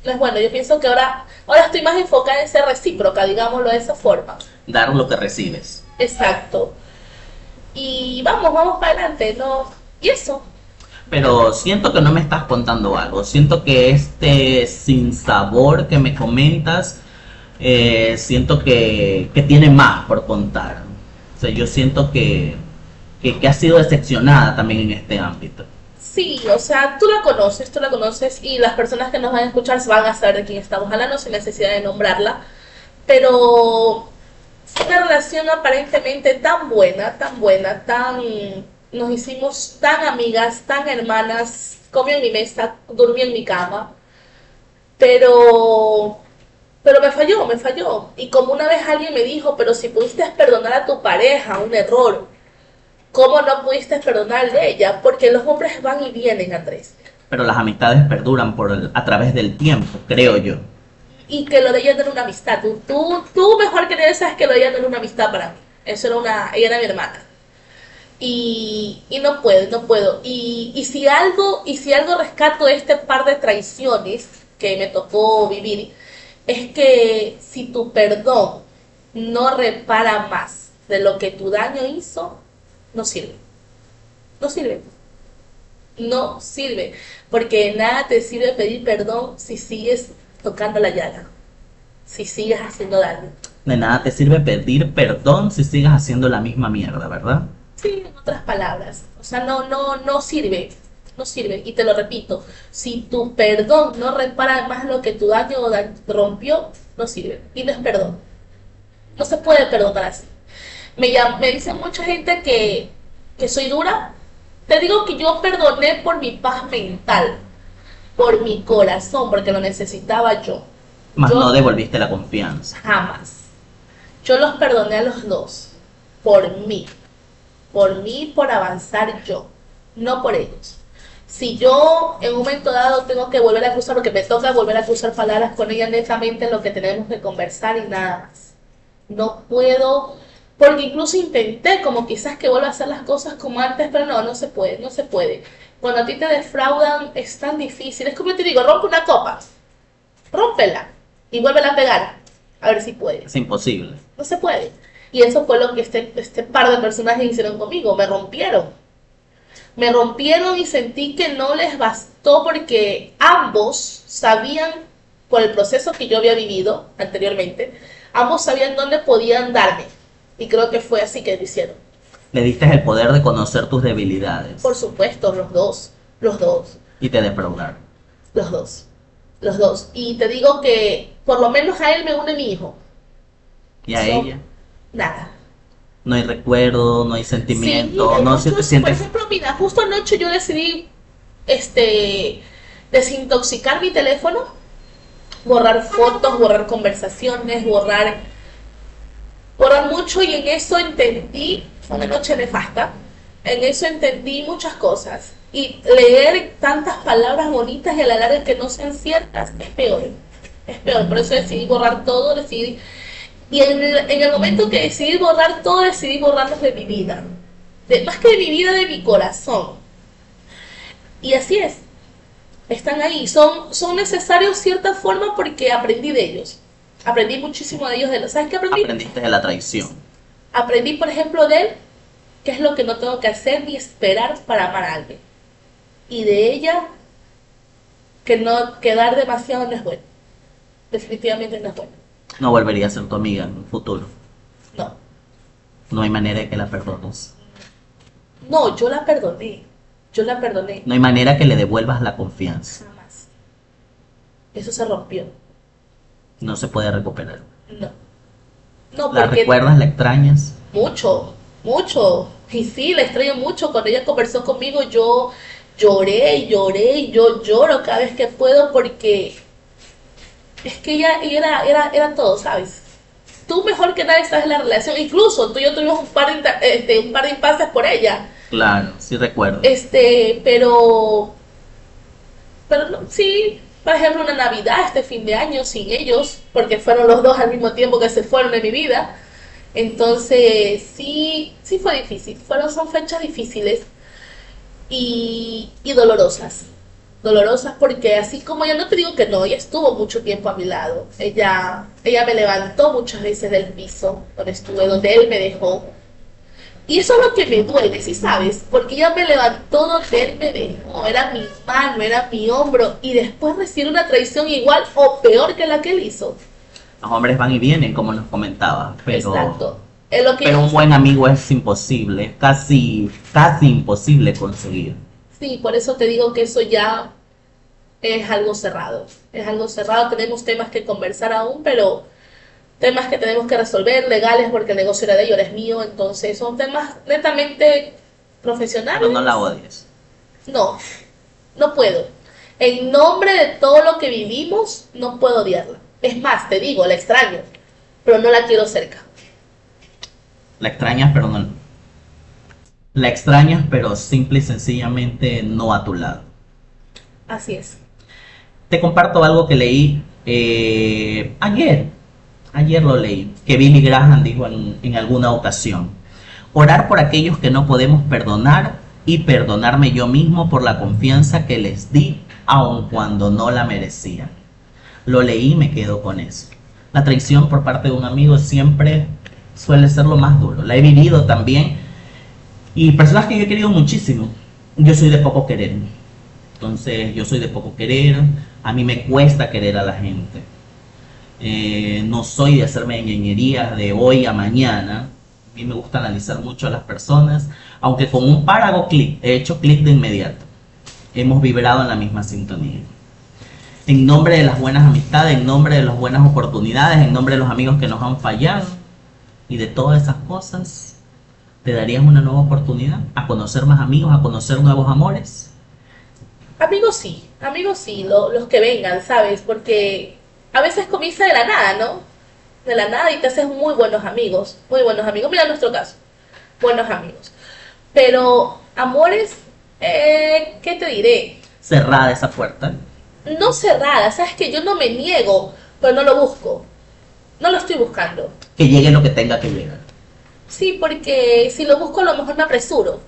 No es bueno. Yo pienso que ahora, ahora estoy más enfocada en ser recíproca, digámoslo de esa forma. Dar lo que recibes. Exacto. Y vamos, vamos para adelante, ¿no? Y eso. Pero siento que no me estás contando algo. Siento que este sinsabor que me comentas, eh, siento que, que tiene más por contar. O sea, yo siento que, que, que has sido decepcionada también en este ámbito. Sí, o sea, tú la conoces, tú la conoces y las personas que nos van a escuchar van a saber de quién estamos hablando sin necesidad de nombrarla. Pero una relación aparentemente tan buena, tan buena, tan... Nos hicimos tan amigas, tan hermanas, comió en mi mesa, durmió en mi cama. Pero... Pero me falló, me falló. Y como una vez alguien me dijo, pero si pudiste perdonar a tu pareja un error, ¿cómo no pudiste perdonar de ella? Porque los hombres van y vienen, Andrés. Pero las amistades perduran por el- a través del tiempo, creo yo. Y que lo de ella no era una amistad. Tú, tú, tú mejor que nadie sabes que lo de ella no era una amistad para mí. Eso era una, ella era mi hermana. Y, y no puedo, no puedo. Y, y si algo, y si algo rescato de este par de traiciones que me tocó vivir, es que si tu perdón no repara más de lo que tu daño hizo, no sirve. No sirve. No sirve. Porque nada te sirve pedir perdón si sigues tocando la llaga. Si sigues haciendo daño. De nada te sirve pedir perdón si sigas haciendo la misma mierda, ¿verdad? Sí, en otras palabras. O sea, no, no, no sirve. No sirve. Y te lo repito. Si tu perdón no repara más lo que tu daño da- rompió, no sirve. Y no es perdón. No se puede perdonar así. Me, llam- me dicen mucha gente que, que soy dura. Te digo que yo perdoné por mi paz mental. Por mi corazón, porque lo necesitaba yo. Más Yo- no devolviste la confianza. Jamás. Yo los perdoné a los dos. Por mí. Por mí, por avanzar yo. No por ellos. Si yo en un momento dado tengo que volver a cruzar, porque me toca volver a cruzar palabras con ella netamente en lo que tenemos que conversar y nada más. No puedo, porque incluso intenté como quizás que vuelva a hacer las cosas como antes, pero no, no se puede, no se puede. Cuando a ti te defraudan es tan difícil. Es como te digo, rompe una copa, rómpela y vuélvela a pegar, a ver si puedes. Es imposible. No se puede. Y eso fue lo que este, este par de personajes hicieron conmigo. Me rompieron. Me rompieron y sentí que no les bastó porque ambos sabían, por el proceso que yo había vivido anteriormente, ambos sabían dónde podían darme. Y creo que fue así que lo hicieron. Le diste el poder de conocer tus debilidades Por supuesto, los dos, los dos, y te defraudaron. los dos, los dos. Y te digo que por lo menos a él me une mi hijo. Y a So- ella Nada. no hay recuerdo, no hay sentimiento, Sí, no hay se te muchos- sientes... Por ejemplo, mira, justo anoche yo decidí este desintoxicar mi teléfono, borrar fotos, borrar conversaciones, borrar borrar mucho y en eso entendí, una noche nefasta, en eso entendí muchas cosas. Y leer tantas palabras bonitas y a la larga que no sean ciertas es peor. Es peor. Por eso decidí borrar todo, decidí y en el, en momento que decidí borrar todo, decidí borrarlos de mi vida. De, más que de mi vida, de mi corazón. Y así es. Están ahí. Son, son necesarios cierta forma porque aprendí de ellos. Aprendí muchísimo de ellos. De los, ¿Sabes qué aprendí? Aprendiste de la traición. Aprendí, por ejemplo, de él qué es lo que no tengo que hacer ni esperar para amar a alguien. Y de ella que no quedar demasiado no es bueno. Definitivamente no es bueno. No volvería a ser tu amiga en un futuro. No. No hay manera de que la perdones. No, yo la perdoné. Yo la perdoné. No hay manera que le devuelvas la confianza. Jamás. Eso se rompió. No se puede recuperar. No. No, ¿La recuerdas? ¿La extrañas? mucho, mucho. Y sí, la extraño mucho. Cuando ella conversó conmigo, yo lloré lloré yo lloro cada vez que puedo porque es que ella, ella era, era, era todo, ¿sabes? Tú mejor que nadie sabes la relación. Incluso tú y yo tuvimos un par de, este, un par de impases por ella. Claro, sí recuerdo. Este, pero, pero no, sí, por ejemplo, una Navidad, este fin de año sin ellos, porque fueron los dos al mismo tiempo que se fueron de mi vida. Entonces, sí, sí fue difícil. Fueron, son fechas difíciles y, y dolorosas. Dolorosas porque así como ella, no te digo que no, ella estuvo mucho tiempo a mi lado. Ella, ella me levantó muchas veces del piso donde estuve, donde él me dejó. Y eso es lo que me duele, ¿sí sabes? Porque ella me levantó donde él me dejó, era mi mano, era mi hombro, y después recibir una traición igual o peor que la que él hizo. Los hombres van y vienen, como nos comentabas, pero, Exacto. Es lo que pero un buen amigo es imposible, es casi, casi imposible conseguir. Sí, por eso te digo que eso ya es algo cerrado. Es algo cerrado, tenemos temas que conversar aún, pero temas que tenemos que resolver, legales, porque el negocio era de ellos, es mío, entonces son temas netamente profesionales. Pero no la odies. No, no puedo. En nombre de todo lo que vivimos, no puedo odiarla. Es más, te digo, la extraño, pero no la quiero cerca. La extrañas, pero no. La extrañas, pero simple y sencillamente no a tu lado. Así es. Te comparto algo que leí eh, ayer. Ayer lo leí. Que Billy Graham dijo en, alguna ocasión. Orar por aquellos que no podemos perdonar y perdonarme yo mismo por la confianza que les di, aun cuando no la merecían. Lo leí y me quedo con eso. La traición por parte de un amigo siempre suele ser lo más duro. La he vivido también. Y personas que yo he querido muchísimo. Yo soy de poco querer. Entonces yo soy de poco querer. A mí me cuesta querer a la gente. Eh, no soy de hacerme ñeñerías de hoy a mañana. A mí me gusta analizar mucho a las personas. Aunque con un par hago clic. He hecho clic de inmediato. Hemos vibrado en la misma sintonía en nombre de las buenas amistades, en nombre de las buenas oportunidades, en nombre de los amigos que nos han fallado y de todas esas cosas, ¿te darías una nueva oportunidad a conocer más amigos, a conocer nuevos amores? Amigos sí, amigos sí, lo- los que vengan, ¿sabes? Porque a veces comienza de la nada, ¿no? De la nada y te haces muy buenos amigos, muy buenos amigos. Mira nuestro caso, buenos amigos. Pero amores, eh, ¿qué te diré? Cerrada esa puerta. No cerrada, ¿sabes? Que yo no me niego, pero no lo busco. No lo estoy buscando. Que llegue lo que tenga que llegar. Sí, porque si lo busco a lo mejor me apresuro.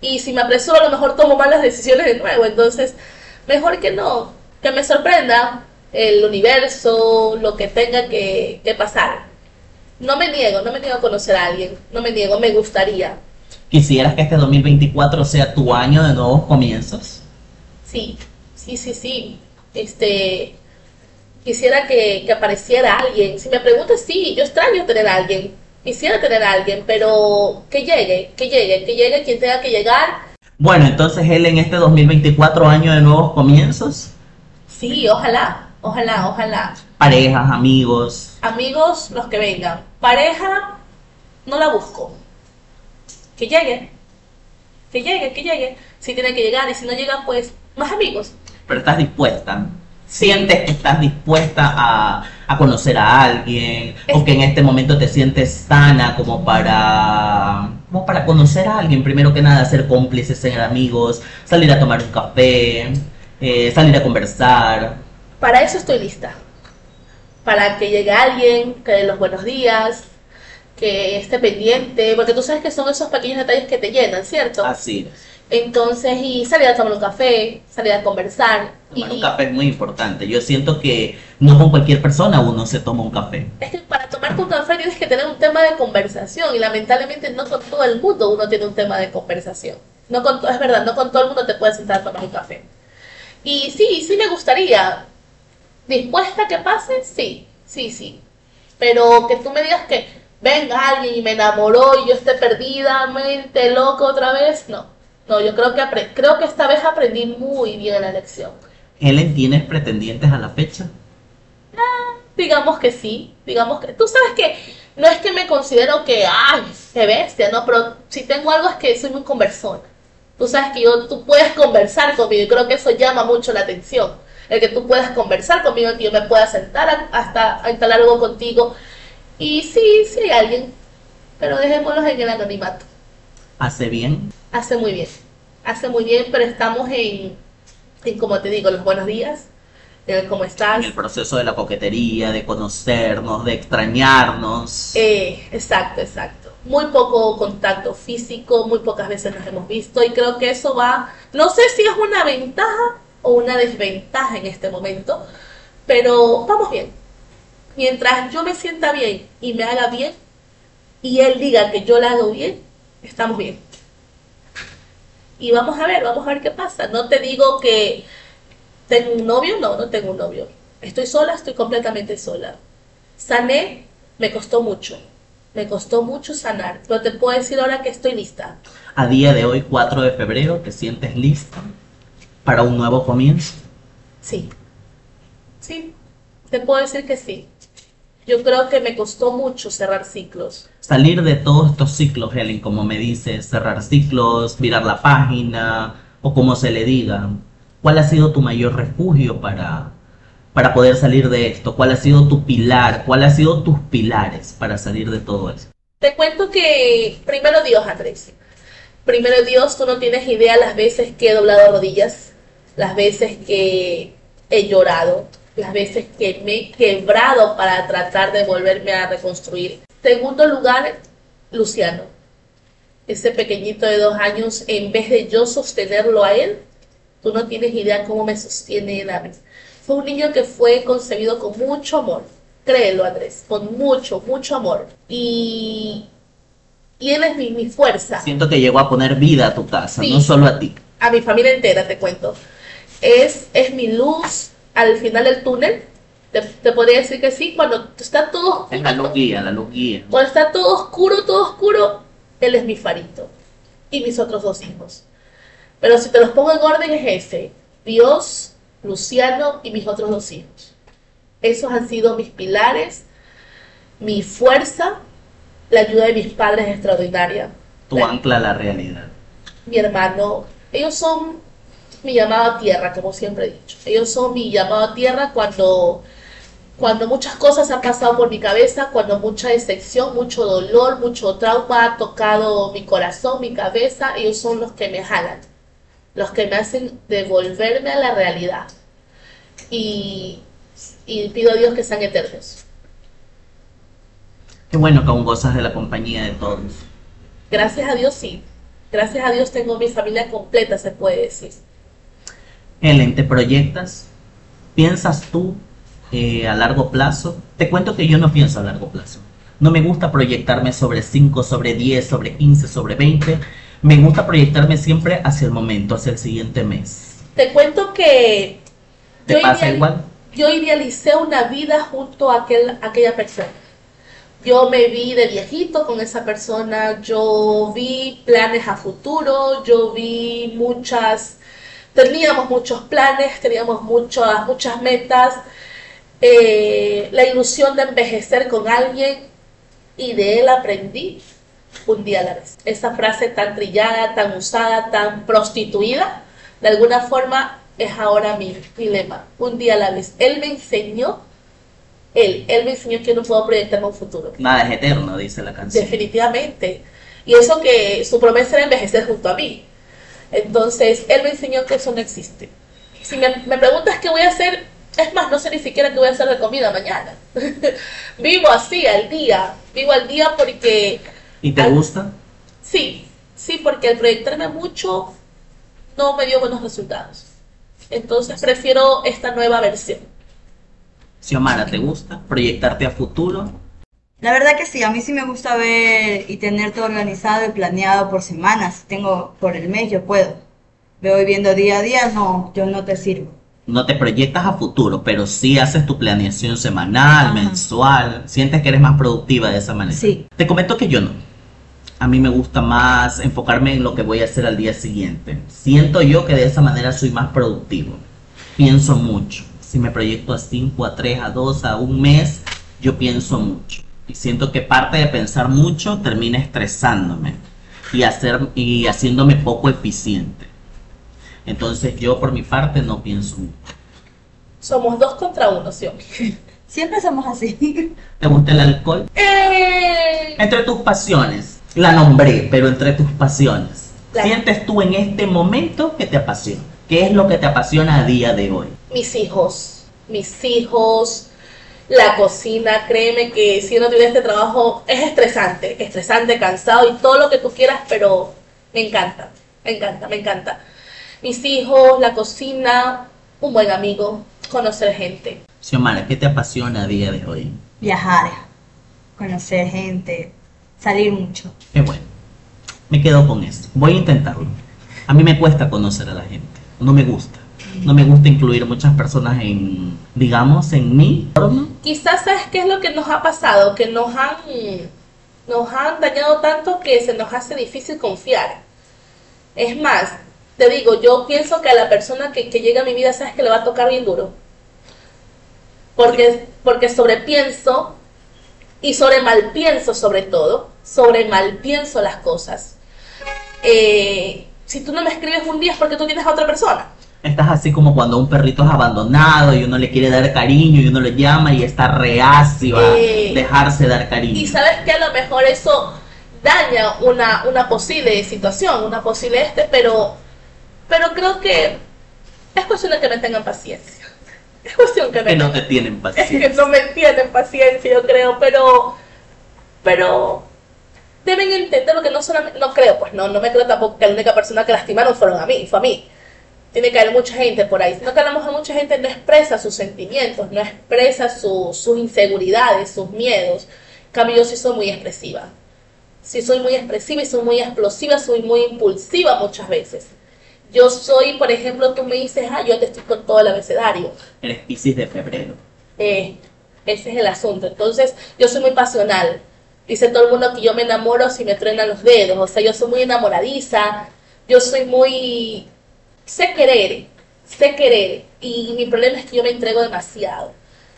Y si me apresuro a lo mejor tomo malas decisiones de nuevo. Entonces, mejor que no. Que me sorprenda el universo, lo que tenga que, que pasar. No me niego, no me niego a conocer a alguien. No me niego, me gustaría. ¿Quisieras que este 2024 sea tu año de nuevos comienzos? Sí, sí, sí, sí. Este, quisiera que, que apareciera alguien. Si me preguntas, sí, yo extraño tener a alguien. Quisiera tener a alguien, pero que llegue, que llegue, que llegue quien tenga que llegar. Bueno, entonces él en este 2024 año de nuevos comienzos, Sí, ojalá, ojalá, ojalá. parejas, amigos, Amigos, los que vengan. Pareja, no la busco. Que llegue. Que llegue, que llegue. Si tiene que llegar y si no llega, pues más amigos. pero estás dispuesta. Sí. Sientes que estás dispuesta a, a conocer a alguien o Es- que en este momento te sientes sana como para, como para conocer a alguien. Primero que nada, ser cómplices, ser amigos, salir a tomar un café, eh, salir a conversar. Para eso estoy lista. Para que llegue alguien, que dé los buenos días, que esté pendiente, porque tú sabes que son esos pequeños detalles que te llenan, ¿cierto? Así es. Entonces, y salir a tomar un café, salir a conversar. Tomar y, un café es muy importante. Yo siento que no con cualquier persona uno se toma un café. Es que para tomarte un café tienes que tener un tema de conversación y lamentablemente no con todo el mundo uno tiene un tema de conversación. No con, es verdad, no con todo el mundo te puedes sentar a tomar un café. Y sí, sí me gustaría. ¿Dispuesta a que pase? Sí, sí, sí. Pero que tú me digas que venga alguien y me enamoró y yo esté perdida, mente loco otra vez, no. No, yo creo que, creo que esta vez aprendí muy bien la lección. Helen, ¿tienes pretendientes a la fecha? Digamos que sí, digamos que... Tú sabes que no es que me considero que, ay, qué bestia, ¿no? Pero si tengo algo es que soy muy conversona. Tú sabes que yo, tú puedes conversar conmigo y creo que eso llama mucho la atención. El que tú puedas conversar conmigo, el que yo me pueda sentar a- hasta a instalar algo contigo. Y sí, sí hay alguien, pero dejémoslos en el anonimato. ¿Hace bien? Hace muy bien, hace muy bien, pero estamos en, en como te digo, los buenos días, el cómo estás. En el proceso de la coquetería, de conocernos, de extrañarnos. Eh, exacto, exacto. Muy poco contacto físico, muy pocas veces nos hemos visto y creo que eso va, no sé si es una ventaja o una desventaja en este momento, pero vamos bien. Mientras yo me sienta bien y me haga bien y él diga que yo la hago bien, estamos bien. Y vamos a ver, vamos a ver qué pasa. No te digo que tengo un novio, no, no tengo un novio. Estoy sola, estoy completamente sola. Sané, me costó mucho. Me costó mucho sanar. Pero te puedo decir ahora que estoy lista. A día de hoy, 4 de febrero, ¿te sientes lista para un nuevo comienzo? Sí. Sí. Te puedo decir que sí. Yo creo que me costó mucho cerrar ciclos. Salir de todos estos ciclos, Helen, como me dices, cerrar ciclos, virar la página, o como se le diga. ¿Cuál ha sido tu mayor refugio para, para poder salir de esto? ¿Cuál ha sido tu pilar? ¿Cuál ha sido tus pilares para salir de todo esto? Te cuento que primero Dios, Andrés. Primero Dios, tú no tienes idea las veces que he doblado rodillas, las veces que he llorado, las veces que me he quebrado para tratar de volverme a reconstruir. Segundo lugar, Luciano. Ese pequeñito de dos años, en vez de yo sostenerlo a él, tú no tienes idea cómo me sostiene él a mí. Fue un niño que fue concebido con mucho amor. Créelo, Andrés, con mucho, mucho amor. Y, y él es mi, mi fuerza. Siento que llegó a poner vida a tu casa, Sí. no solo a ti. A mi familia entera, te cuento. Es, es mi luz al final del túnel. Te, te podría decir que sí, cuando está todo Es la luz guía, la luz guía. cuando está todo oscuro, todo oscuro, él es mi farito. Y mis otros dos hijos. Pero si te los pongo en orden es ese. Dios, Luciano y mis otros dos hijos. Esos han sido mis pilares, mi fuerza, la ayuda de mis padres es extraordinaria. Tu La- ancla a la realidad. mi hermano, ellos son mi llamado a tierra, como siempre he dicho. Ellos son mi llamado a tierra cuando, cuando muchas cosas han pasado por mi cabeza, cuando mucha decepción, mucho dolor, mucho trauma ha tocado mi corazón, mi cabeza. Ellos son los que me jalan, los que me hacen devolverme a la realidad. Y, y pido a Dios que sean eternos. Qué bueno que aún gozas de la compañía de todos. Gracias a Dios, sí. Gracias a Dios tengo mi familia completa, se puede decir. Helen, ¿te proyectas? ¿Piensas tú eh, a largo plazo? Te cuento que yo no pienso a largo plazo. No me gusta proyectarme sobre 5, sobre 10, sobre 15, sobre 20. Me gusta proyectarme siempre hacia el momento, hacia el siguiente mes. Te cuento que ¿Te Yo pasa igual? yo idealicé una vida junto a aquel, aquella persona. Yo me vi de viejito con esa persona, yo vi planes a futuro, yo vi muchas, teníamos muchos planes, teníamos muchas, muchas metas, eh, la ilusión de envejecer con alguien y de él aprendí un día a la vez. Esa frase tan trillada, tan usada, tan prostituida, de alguna forma es ahora mi dilema, un día a la vez. Él me enseñó, él, él me enseñó que no puedo proyectarme un futuro. Nada es eterno, dice la canción. Definitivamente. Y eso que su promesa era envejecer junto a mí. Entonces, él me enseñó que eso no existe. Si me, me preguntas qué voy a hacer, es más, no sé ni siquiera qué voy a hacer de comida mañana. vivo así, al día. Vivo al día porque... ¿Y te al- gusta? Sí, sí, porque el proyectarme mucho no me dio buenos resultados. Entonces prefiero esta nueva versión. Xiomara, ¿te gusta proyectarte a futuro? La verdad que sí, a mí sí me gusta ver y tener todo organizado y planeado por semanas. Tengo por el mes, yo puedo. Veo viviendo día a día, no, yo no te sirvo. No te proyectas a futuro, pero sí haces tu planeación semanal, Ajá. mensual. Sientes que eres más productiva de esa manera. Sí. Te comento que yo no. A mí me gusta más enfocarme en lo que voy a hacer al día siguiente. Siento yo que de esa manera soy más productivo. Pienso mucho. Si me proyecto a 5, a 3, a 2, a un mes, yo pienso mucho. Y siento que parte de pensar mucho termina estresándome y, hacer, y haciéndome poco eficiente. Entonces yo por mi parte no pienso mucho. Somos dos contra uno, ¿sí? Siempre somos así. ¿Te gusta el alcohol? ¡Eh! Entre tus pasiones, la nombré, pero entre tus pasiones, La- ¿sientes tú en este momento que te apasiona? ¿Qué es lo que te apasiona a día de hoy? Mis hijos, mis hijos, la cocina, créeme que si no tuviera este trabajo es estresante, estresante, cansado y todo lo que tú quieras, pero me encanta, me encanta, me encanta. Mis hijos, la cocina, un buen amigo, conocer gente. Xiomara, ¿qué te apasiona a día de hoy? Viajar, conocer gente, salir mucho. Qué bueno. Me quedo con eso. Voy a intentarlo. A mí me cuesta conocer a la gente. No me gusta. No me gusta incluir muchas personas en, digamos, en mi entorno. Quizás sabes qué es lo que nos ha pasado, que nos han, nos han dañado tanto que se nos hace difícil confiar. Es más, te digo, yo pienso que a la persona que, llega a mi vida, sabes que le va a tocar bien duro. Porque, porque sobrepienso y sobre malpienso sobre todo, sobre malpienso las cosas. Eh, si tú no me escribes un día es porque tú tienes a otra persona. Estás así como cuando un perrito es abandonado y uno le quiere dar cariño y uno le llama y está reacio a Eh, dejarse dar cariño. Y sabes que a lo mejor eso daña una, una posible situación, una posible este, pero, pero creo que es cuestión de que me tengan paciencia. Es cuestión que me que no te tienen es paciencia. que no me tienen paciencia, yo creo, pero, pero deben entender lo que no solamente, no creo, pues no, no me creo tampoco que la única persona que lastimaron fueron a mí, fue a mí. Tiene que haber mucha gente por ahí, sino que a lo mejor mucha gente no expresa sus sentimientos, no expresa su- sus inseguridades, sus miedos. En cambio, yo sí soy muy expresiva. Sí soy muy expresiva y soy muy explosiva, soy muy impulsiva muchas veces. Yo soy, por ejemplo, tú me dices, ah, yo te estoy con todo el abecedario. Eres Piscis de febrero. Eh, ese es el asunto. Entonces, yo soy muy pasional. Dice todo el mundo que yo me enamoro si me truenan los dedos. O sea, yo soy muy enamoradiza. Yo soy muy... Sé querer. Sé querer. Y mi problema es que yo me entrego demasiado.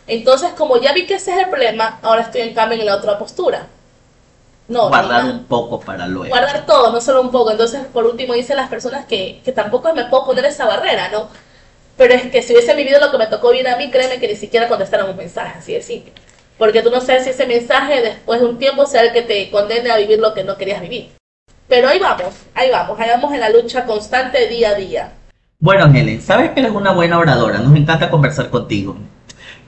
Entonces, como ya vi que ese es el problema, ahora estoy en cambio en la otra postura. No, Guardar no, un poco para luego. guardar todo, no solo un poco. Entonces, por último, dicen las personas que, que tampoco me puedo poner esa barrera, ¿no? Pero es que si hubiese vivido lo que me tocó vivir a mí, créeme que ni siquiera contestaran un mensaje, así de simple. Porque tú no sabes si ese mensaje después de un tiempo sea el que te condene a vivir lo que no querías vivir. Pero ahí vamos, ahí vamos, ahí vamos en la lucha constante día a día. Bueno, Helen, sabes que eres una buena oradora. Nos encanta conversar contigo.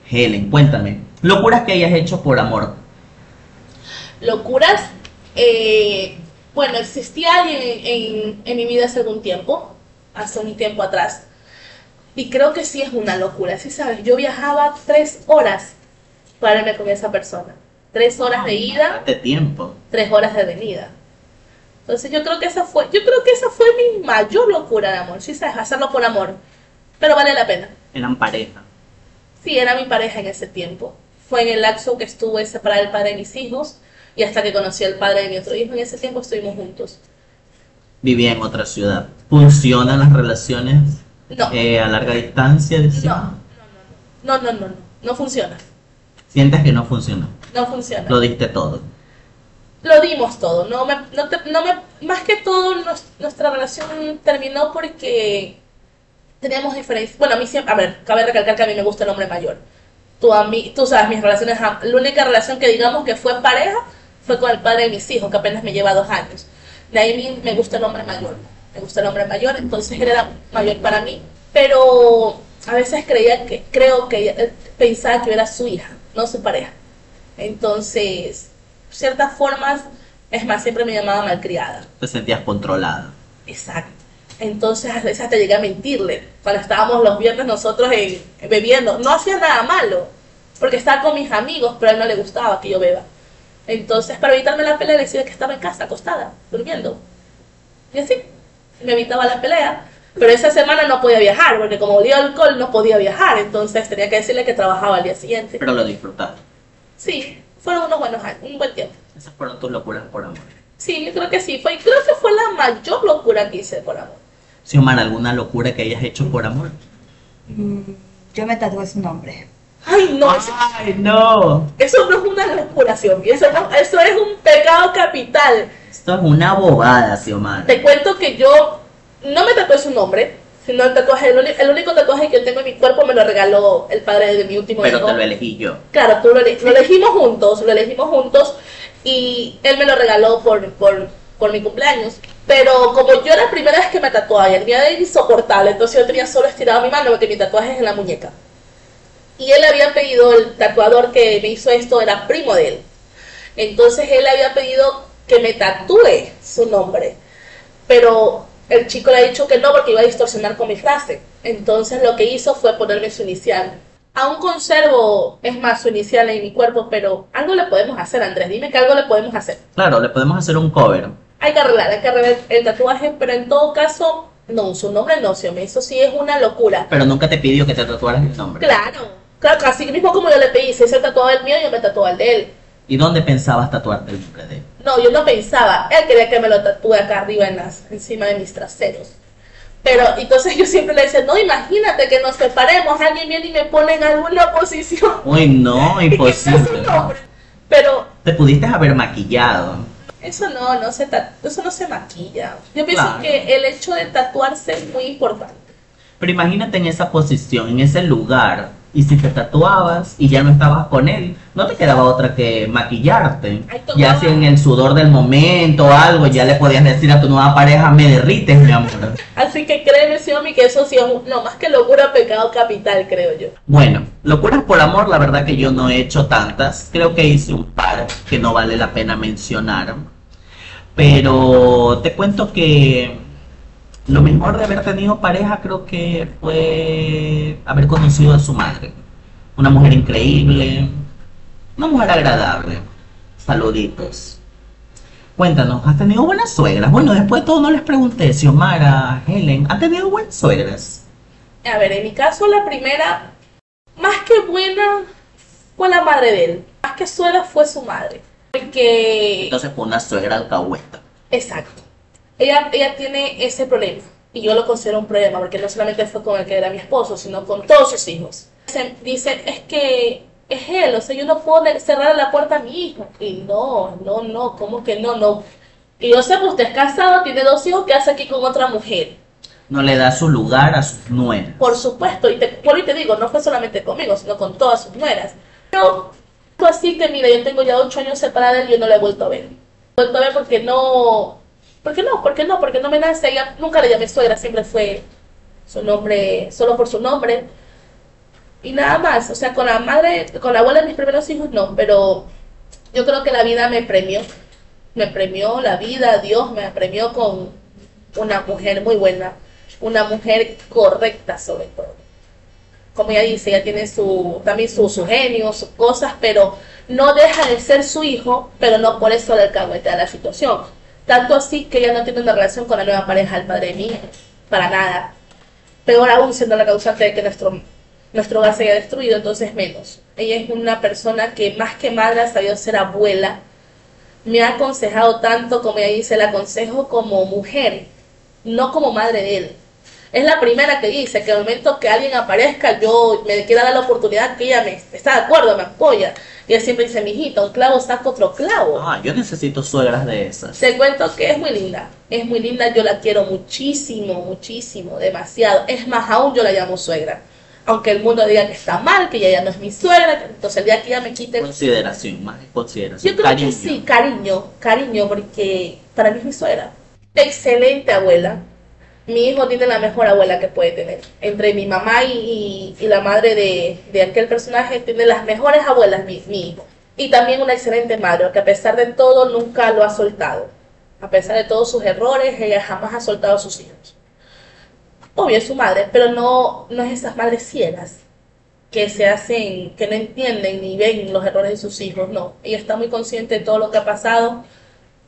Helen, cuéntame. Locuras que hayas hecho por amor. Locuras, eh, bueno, existía alguien en, en- en mi vida hace algún tiempo, hace un tiempo atrás, y creo que sí es una locura, sí sabes, yo viajaba tres horas para irme con esa persona, tres horas de ida, Date tiempo. tres horas de venida. Entonces yo creo que esa fue, yo creo que esa fue mi mayor locura de amor, sí sabes, hacerlo por amor, pero vale la pena. Eran pareja. Sí, era mi pareja en ese tiempo. fue en el lapso que estuve separada del padre de mis hijos y hasta que conocí al padre de mi otro hijo. En ese tiempo estuvimos juntos. Vivía en otra ciudad. ¿Funcionan las relaciones No, eh, a larga distancia? decía? no, no, no, no, no, no funciona. Sientes que no funcionó. No funciona. Lo diste todo. Lo dimos todo. No me, no te- no me- más que todo, nos- nuestra relación terminó porque teníamos diferencias. Bueno, a mí siempre, a ver, cabe recalcar que a mí me gusta el hombre mayor. Tú, a mí, tú sabes, mis relaciones, am- la única relación que digamos que fue pareja fue con el padre de mis hijos, que apenas me lleva dos años. De ahí me gusta el hombre mayor. Me gusta el hombre mayor, entonces él era mayor para mí. Pero a veces creía que, creo que él pensaba que era su hija, no su pareja. Entonces, ciertas formas, es más, siempre me llamaba malcriada. Te sentías controlada. Exacto. Entonces, a veces hasta llegué a mentirle. Cuando estábamos los viernes nosotros en- bebiendo, no hacía nada malo, porque estaba con mis amigos, pero a él no le gustaba que yo beba. Entonces, para evitarme la pelea, le decía que estaba en casa, acostada, durmiendo. Y así, me evitaba la pelea. Pero esa semana no podía viajar, porque como olía alcohol, no podía viajar. Entonces, tenía que decirle que trabajaba al día siguiente. Pero lo disfrutaste. Sí, fueron unos buenos años, un buen tiempo. Esas fueron tus locuras por amor. Sí, yo creo que sí. Fue, creo que fue la mayor locura que hice por amor. Xiomara, ¿alguna locura que hayas hecho por amor? Mm, yo me tatué su nombre. Ay, no, eso, ¡Ay, no! eso no es una locura, Xiomara. Eso, no- eso es un pecado capital. Esto es una bobada, Xiomara. Te cuento que yo no me tatué su nombre, sino el tatuaje, el, el único tatuaje que tengo en mi cuerpo me lo regaló el padre de mi último Pero hijo. te lo elegí yo. Claro, tú lo, lo elegimos juntos, lo elegimos juntos y él me lo regaló por, por, por mi cumpleaños. Pero como yo era la primera vez que me tatuaba y el día era insoportable, entonces yo tenía solo estirado mi mano porque mi tatuaje es en la muñeca. Y él había pedido, el tatuador que me hizo esto era primo de él. Entonces él había pedido que me tatúe su nombre. Pero el chico le ha dicho que no porque iba a distorsionar con mi frase. Entonces lo que hizo fue ponerme su inicial. Aún conservo, es más, su inicial en mi cuerpo, pero algo le podemos hacer, Andrés. Dime que algo le podemos hacer. Claro, le podemos hacer un cover. Hay que arreglar, hay que arreglar el tatuaje, pero en todo caso, no, su nombre no, se me Eso sí es una locura. Pero nunca te pidió que te tatuaras el nombre. Claro, claro, así mismo como yo le pedí, si se tatuaba el mío, yo me tatuaba el de él. ¿Y dónde pensabas tatuarte el nombre de él? No, yo no pensaba. Él quería que me lo tatúe acá arriba, en las, encima de mis traseros. Pero entonces yo siempre le decía, no, imagínate que nos separemos, alguien viene y me pone en alguna posición. Uy, no, imposible. Pero Te pudiste haber maquillado. eso no, no se eso no se maquilla. Yo pienso Claro. que el hecho de tatuarse es muy importante. Pero imagínate en esa posición, en ese lugar. Y si te tatuabas y ya no estabas con él, no te quedaba otra que maquillarte. Ya si en el sudor del momento o algo, ya le podías decir a tu nueva pareja, me derrites, mi amor. Así que créeme, Xiaomi, que eso sí es no más que locura, pecado capital, creo yo. Bueno, locuras por amor, la verdad que yo no he hecho tantas. Creo que hice un par que no vale la pena mencionar. Pero te cuento que lo mejor de haber tenido pareja creo que fue haber conocido a su madre. Una mujer increíble, una mujer agradable. Saluditos. Cuéntanos, ¿has tenido buenas suegras? Bueno, después de todo no les pregunté, Xiomara, Helen, ¿han tenido buenas suegras? A ver, en mi caso la primera, más que buena, fue la madre de él. Más que suegra fue su madre. Porque, Entonces fue una suegra alcahueta. exacto, ella, ella tiene ese problema. Y yo lo considero un problema, porque no solamente fue con el que era mi esposo, sino con todos sus hijos. Se- Dice, es que es él, o sea, yo no puedo cerrar la puerta a mi hijo. Y no, no, no, ¿cómo que no? No. Y yo sé, pues usted es casado, tiene dos hijos, ¿qué hace aquí con otra mujer? No le da su lugar a sus nueras. Por supuesto, y te, y te digo, no fue solamente conmigo, sino con todas sus nueras. Pero así que, mira, yo tengo ya ocho años separada de él y yo no la he vuelto a ver. He vuelto a ver porque no... ¿Por qué no? ¿Por qué no? Porque no me nace. Ella nunca le llamé suegra, siempre fue su nombre, solo por su nombre. Y nada más. O sea, con la madre, con la abuela de mis primeros hijos no, pero yo creo que la vida me premió. Me premió la vida, Dios me premió con una mujer muy buena, una mujer correcta sobre todo. Como ella dice, ella tiene su, también su, su genio, sus cosas, pero no deja de ser su hijo, pero no por eso le alcahuetea la situación. Tanto así que ella no tiene una relación con la nueva pareja del padre de mi hijo, para nada. Peor aún siendo la causante de que nuestro nuestro hogar se haya destruido, entonces menos. Ella es una persona que más que madre ha sabido ser abuela. Me ha aconsejado tanto, como ella dice, la aconsejo como mujer, no como madre de él. Es la primera que dice que al momento que alguien aparezca, yo me quiera dar la oportunidad que ella me está de acuerdo, me apoya. Y ella siempre dice, mijita, un clavo saca otro clavo. Ah, yo necesito suegras de esas. Te cuento que es muy linda, es muy linda, yo la quiero muchísimo, muchísimo, demasiado. Es más, aún yo la llamo suegra. Aunque el mundo diga que está mal, que ella ya no es mi suegra, entonces el día que ella me quite... Consideración, más consideración. Yo creo Cariño. que sí, cariño, cariño, porque para mí es mi suegra. Excelente abuela. Mi hijo tiene la mejor abuela que puede tener. Entre mi mamá y, y- la madre de, de aquel personaje, tiene las mejores abuelas mi, mi hijo. Y también una excelente madre, que a pesar de todo nunca lo ha soltado. A pesar de todos sus errores, ella jamás ha soltado a sus hijos. Obvio su madre, pero no, no es esas madres ciegas que se hacen, que no entienden ni ven los errores de sus hijos, no. Ella está muy consciente de todo lo que ha pasado,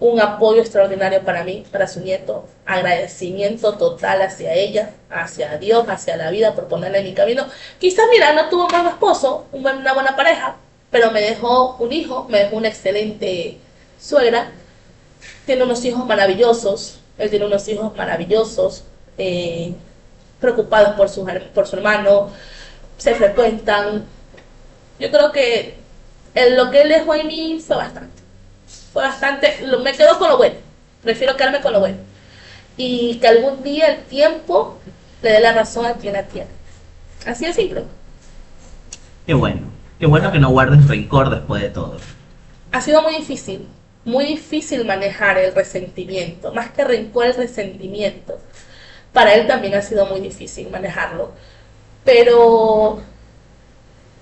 un apoyo extraordinario para mí, para su nieto, agradecimiento total hacia ella, hacia Dios, hacia la vida por ponerla en mi camino. Quizás, mira, no tuvo un buen esposo, una buena pareja, pero me dejó un hijo, me dejó una excelente suegra, tiene unos hijos maravillosos, él tiene unos hijos maravillosos, eh, preocupados por su, por su hermano, se frecuentan. Yo creo que en lo que él dejó en mí fue bastante. Fue bastante. lo- me quedo con lo bueno. Prefiero quedarme con lo bueno. Y que algún día el tiempo le dé la razón a quien la tiene. Así de simple. Qué bueno. Qué bueno que no guardes rencor después de todo. Ha sido muy difícil. Muy difícil manejar el resentimiento. Más que rencor, el resentimiento. Para él también ha sido muy difícil manejarlo. Pero,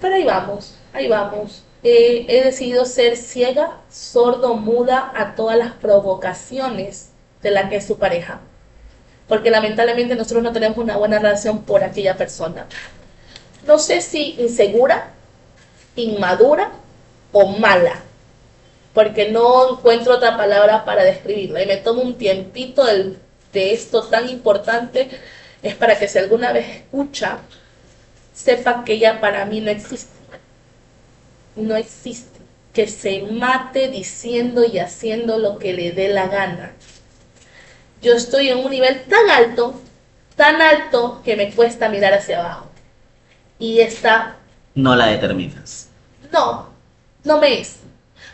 pero ahí vamos, ahí vamos. He decidido ser ciega, sordo, muda a todas las provocaciones de la que es su pareja. Porque lamentablemente nosotros no tenemos una buena relación por aquella persona. No sé si insegura, inmadura o mala. Porque no encuentro otra palabra para describirla. Y me tomo un tiempito del- de esto tan importante. Es para que si alguna vez escucha, sepa que ella para mí no existe. No existe. Que se mate diciendo y haciendo lo que le dé la gana. Yo estoy en un nivel tan alto, tan alto, que me cuesta mirar hacia abajo. Y esta, No la determinas. no, no me es.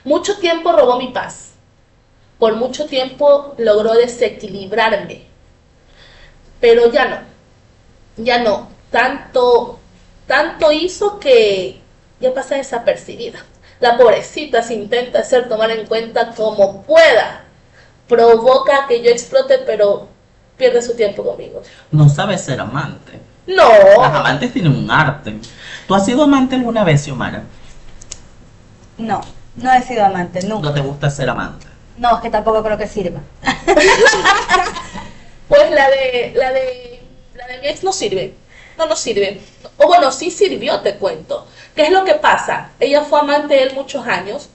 Mucho tiempo robó mi paz. Por mucho tiempo logró desequilibrarme. Pero ya no. Ya no. Tanto, tanto hizo que ya pasa desapercibida. La pobrecita se intenta hacer tomar en cuenta como pueda. Provoca que yo explote, pero pierde su tiempo conmigo. No sabes ser amante. No. Las amantes tienen un arte. ¿Tú has sido amante alguna vez, Xiomara? No, no he sido amante, nunca. ¿No te gusta ser amante? No, es que tampoco creo que sirva. Pues la de, la de, la de mi ex no sirve. No nos sirve. O bueno, sí sirvió, te cuento. ¿Qué es lo que pasa? Ella fue amante de él muchos años.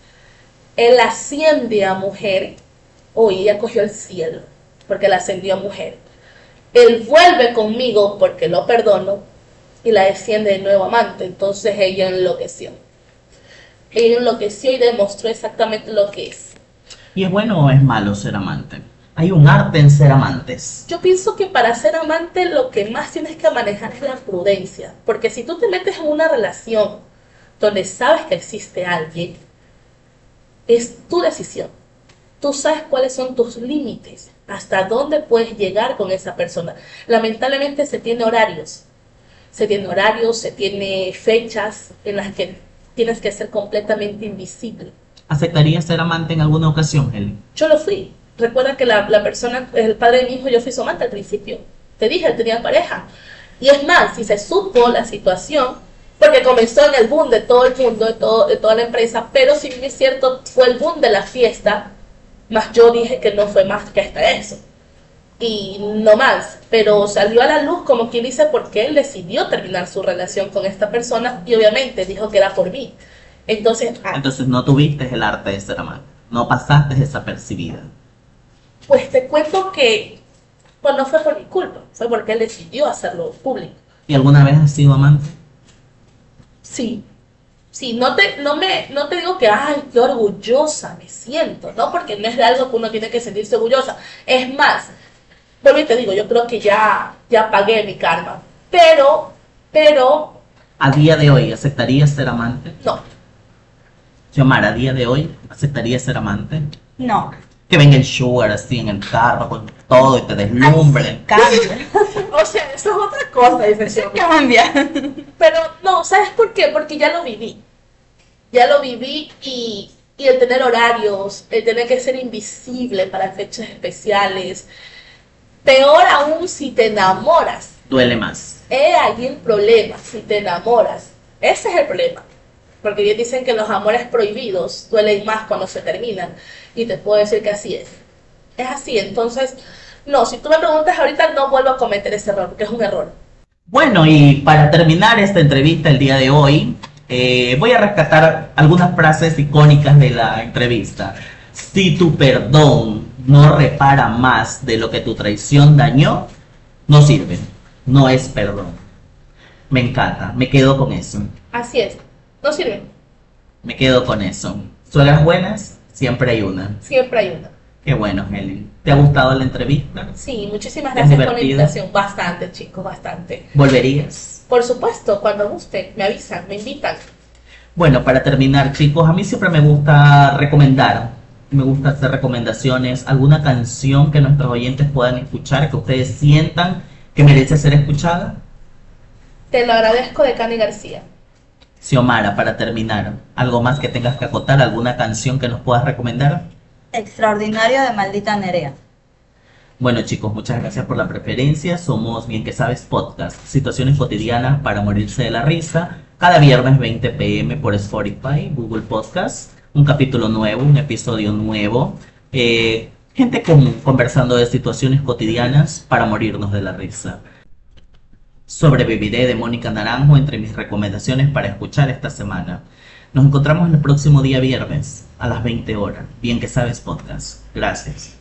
Él asciende a mujer. Hoy ella cogió el cielo porque la ascendió a mujer. Él vuelve conmigo porque lo perdono y la desciende de nuevo amante. Entonces ella enloqueció. Ella enloqueció y demostró exactamente lo que es. ¿Y es bueno o es malo ser amante? Hay un arte en ser amantes. Yo pienso que para ser amante lo que más tienes que manejar es la prudencia, porque si tú te metes en una relación donde sabes que existe alguien, es tu decisión. Tú sabes cuáles son tus límites, hasta dónde puedes llegar con esa persona. Lamentablemente se tiene horarios, se tiene horarios, se tiene fechas en las que tienes que ser completamente invisible. ¿Aceptarías ser amante en alguna ocasión, Heli? Yo lo fui. Recuerda que la, la persona, el padre de mi hijo, yo fui su amante al principio. Te dije, él tenía pareja. Y es más, si se supo la situación, porque comenzó en el boom de todo el mundo, de, todo, de toda la empresa, pero si bien es cierto, fue el boom de la fiesta, más yo dije que no fue más que hasta eso. Y no más, pero salió a la luz como quien dice porque él decidió terminar su relación con esta persona y obviamente dijo que era por mí. Entonces, ah, Entonces no tuviste el arte de ser amante. No pasaste desapercibida. Pues te cuento que pues no fue por mi culpa, fue porque él decidió hacerlo público. ¿Y alguna vez has sido amante? Sí. Sí, no te, no me, no te digo que, ay, qué orgullosa me siento, ¿no? Porque no es de algo que uno tiene que sentirse orgullosa. Es más, vuelvo y te digo, yo creo que ya, ya pagué mi karma. Pero, pero, A día de hoy, ¿aceptarías ser amante? no. Xiomara, a día de hoy, ¿aceptarías ser amante? No. Que venga el sugar así en el carro con todo y te deslumbre. Cambia. O sea, eso es otra cosa, dice Cambia. Pero no, ¿sabes por qué? Porque ya lo viví. Ya lo viví y, y el tener horarios, el tener que ser invisible para fechas especiales. Peor aún si te enamoras. Duele más. He ahí el problema, si te enamoras. Ese es el problema. Porque bien dicen que los amores prohibidos duelen más cuando se terminan. Y te puedo decir que así es. Es así. Entonces, no, si tú me preguntas ahorita, no vuelvo a cometer ese error, porque es un error. Bueno, y para terminar esta entrevista el día de hoy, eh, voy a rescatar algunas frases icónicas de la entrevista. Si tu perdón no repara más de lo que tu traición dañó, no sirve, no es perdón. Me encanta, me quedo con eso, Así es. No sirve. me quedo con eso. Suegras buenas, siempre hay una. Siempre hay una. Qué bueno, Helen. ¿Te ha gustado la entrevista? Sí, muchísimas ¿Es gracias por la invitación. Bastante, chicos, bastante. ¿Volverías? Por supuesto, cuando guste, me avisan, me invitan. Bueno, para terminar, chicos, a mí siempre me gusta recomendar, me gusta hacer recomendaciones, alguna canción que nuestros oyentes puedan escuchar, que ustedes sientan que merece ser escuchada. Te lo agradezco de Cani García. Xiomara, para terminar, algo más que tengas que acotar, alguna canción que nos puedas recomendar. Extraordinario de maldita Nerea. Bueno, chicos, muchas gracias por la preferencia. Somos Bien que Sabes Podcast, situaciones cotidianas para morirse de la risa. Cada viernes 20 pm por Spotify, Google Podcast. Un capítulo nuevo, un episodio nuevo. Eh, gente común conversando de situaciones cotidianas para morirnos de la risa. Sobreviviré de Mónica Naranjo entre mis recomendaciones para escuchar esta semana. Nos encontramos el próximo día viernes a las 20 horas. Bien que Sabes Podcast. Gracias.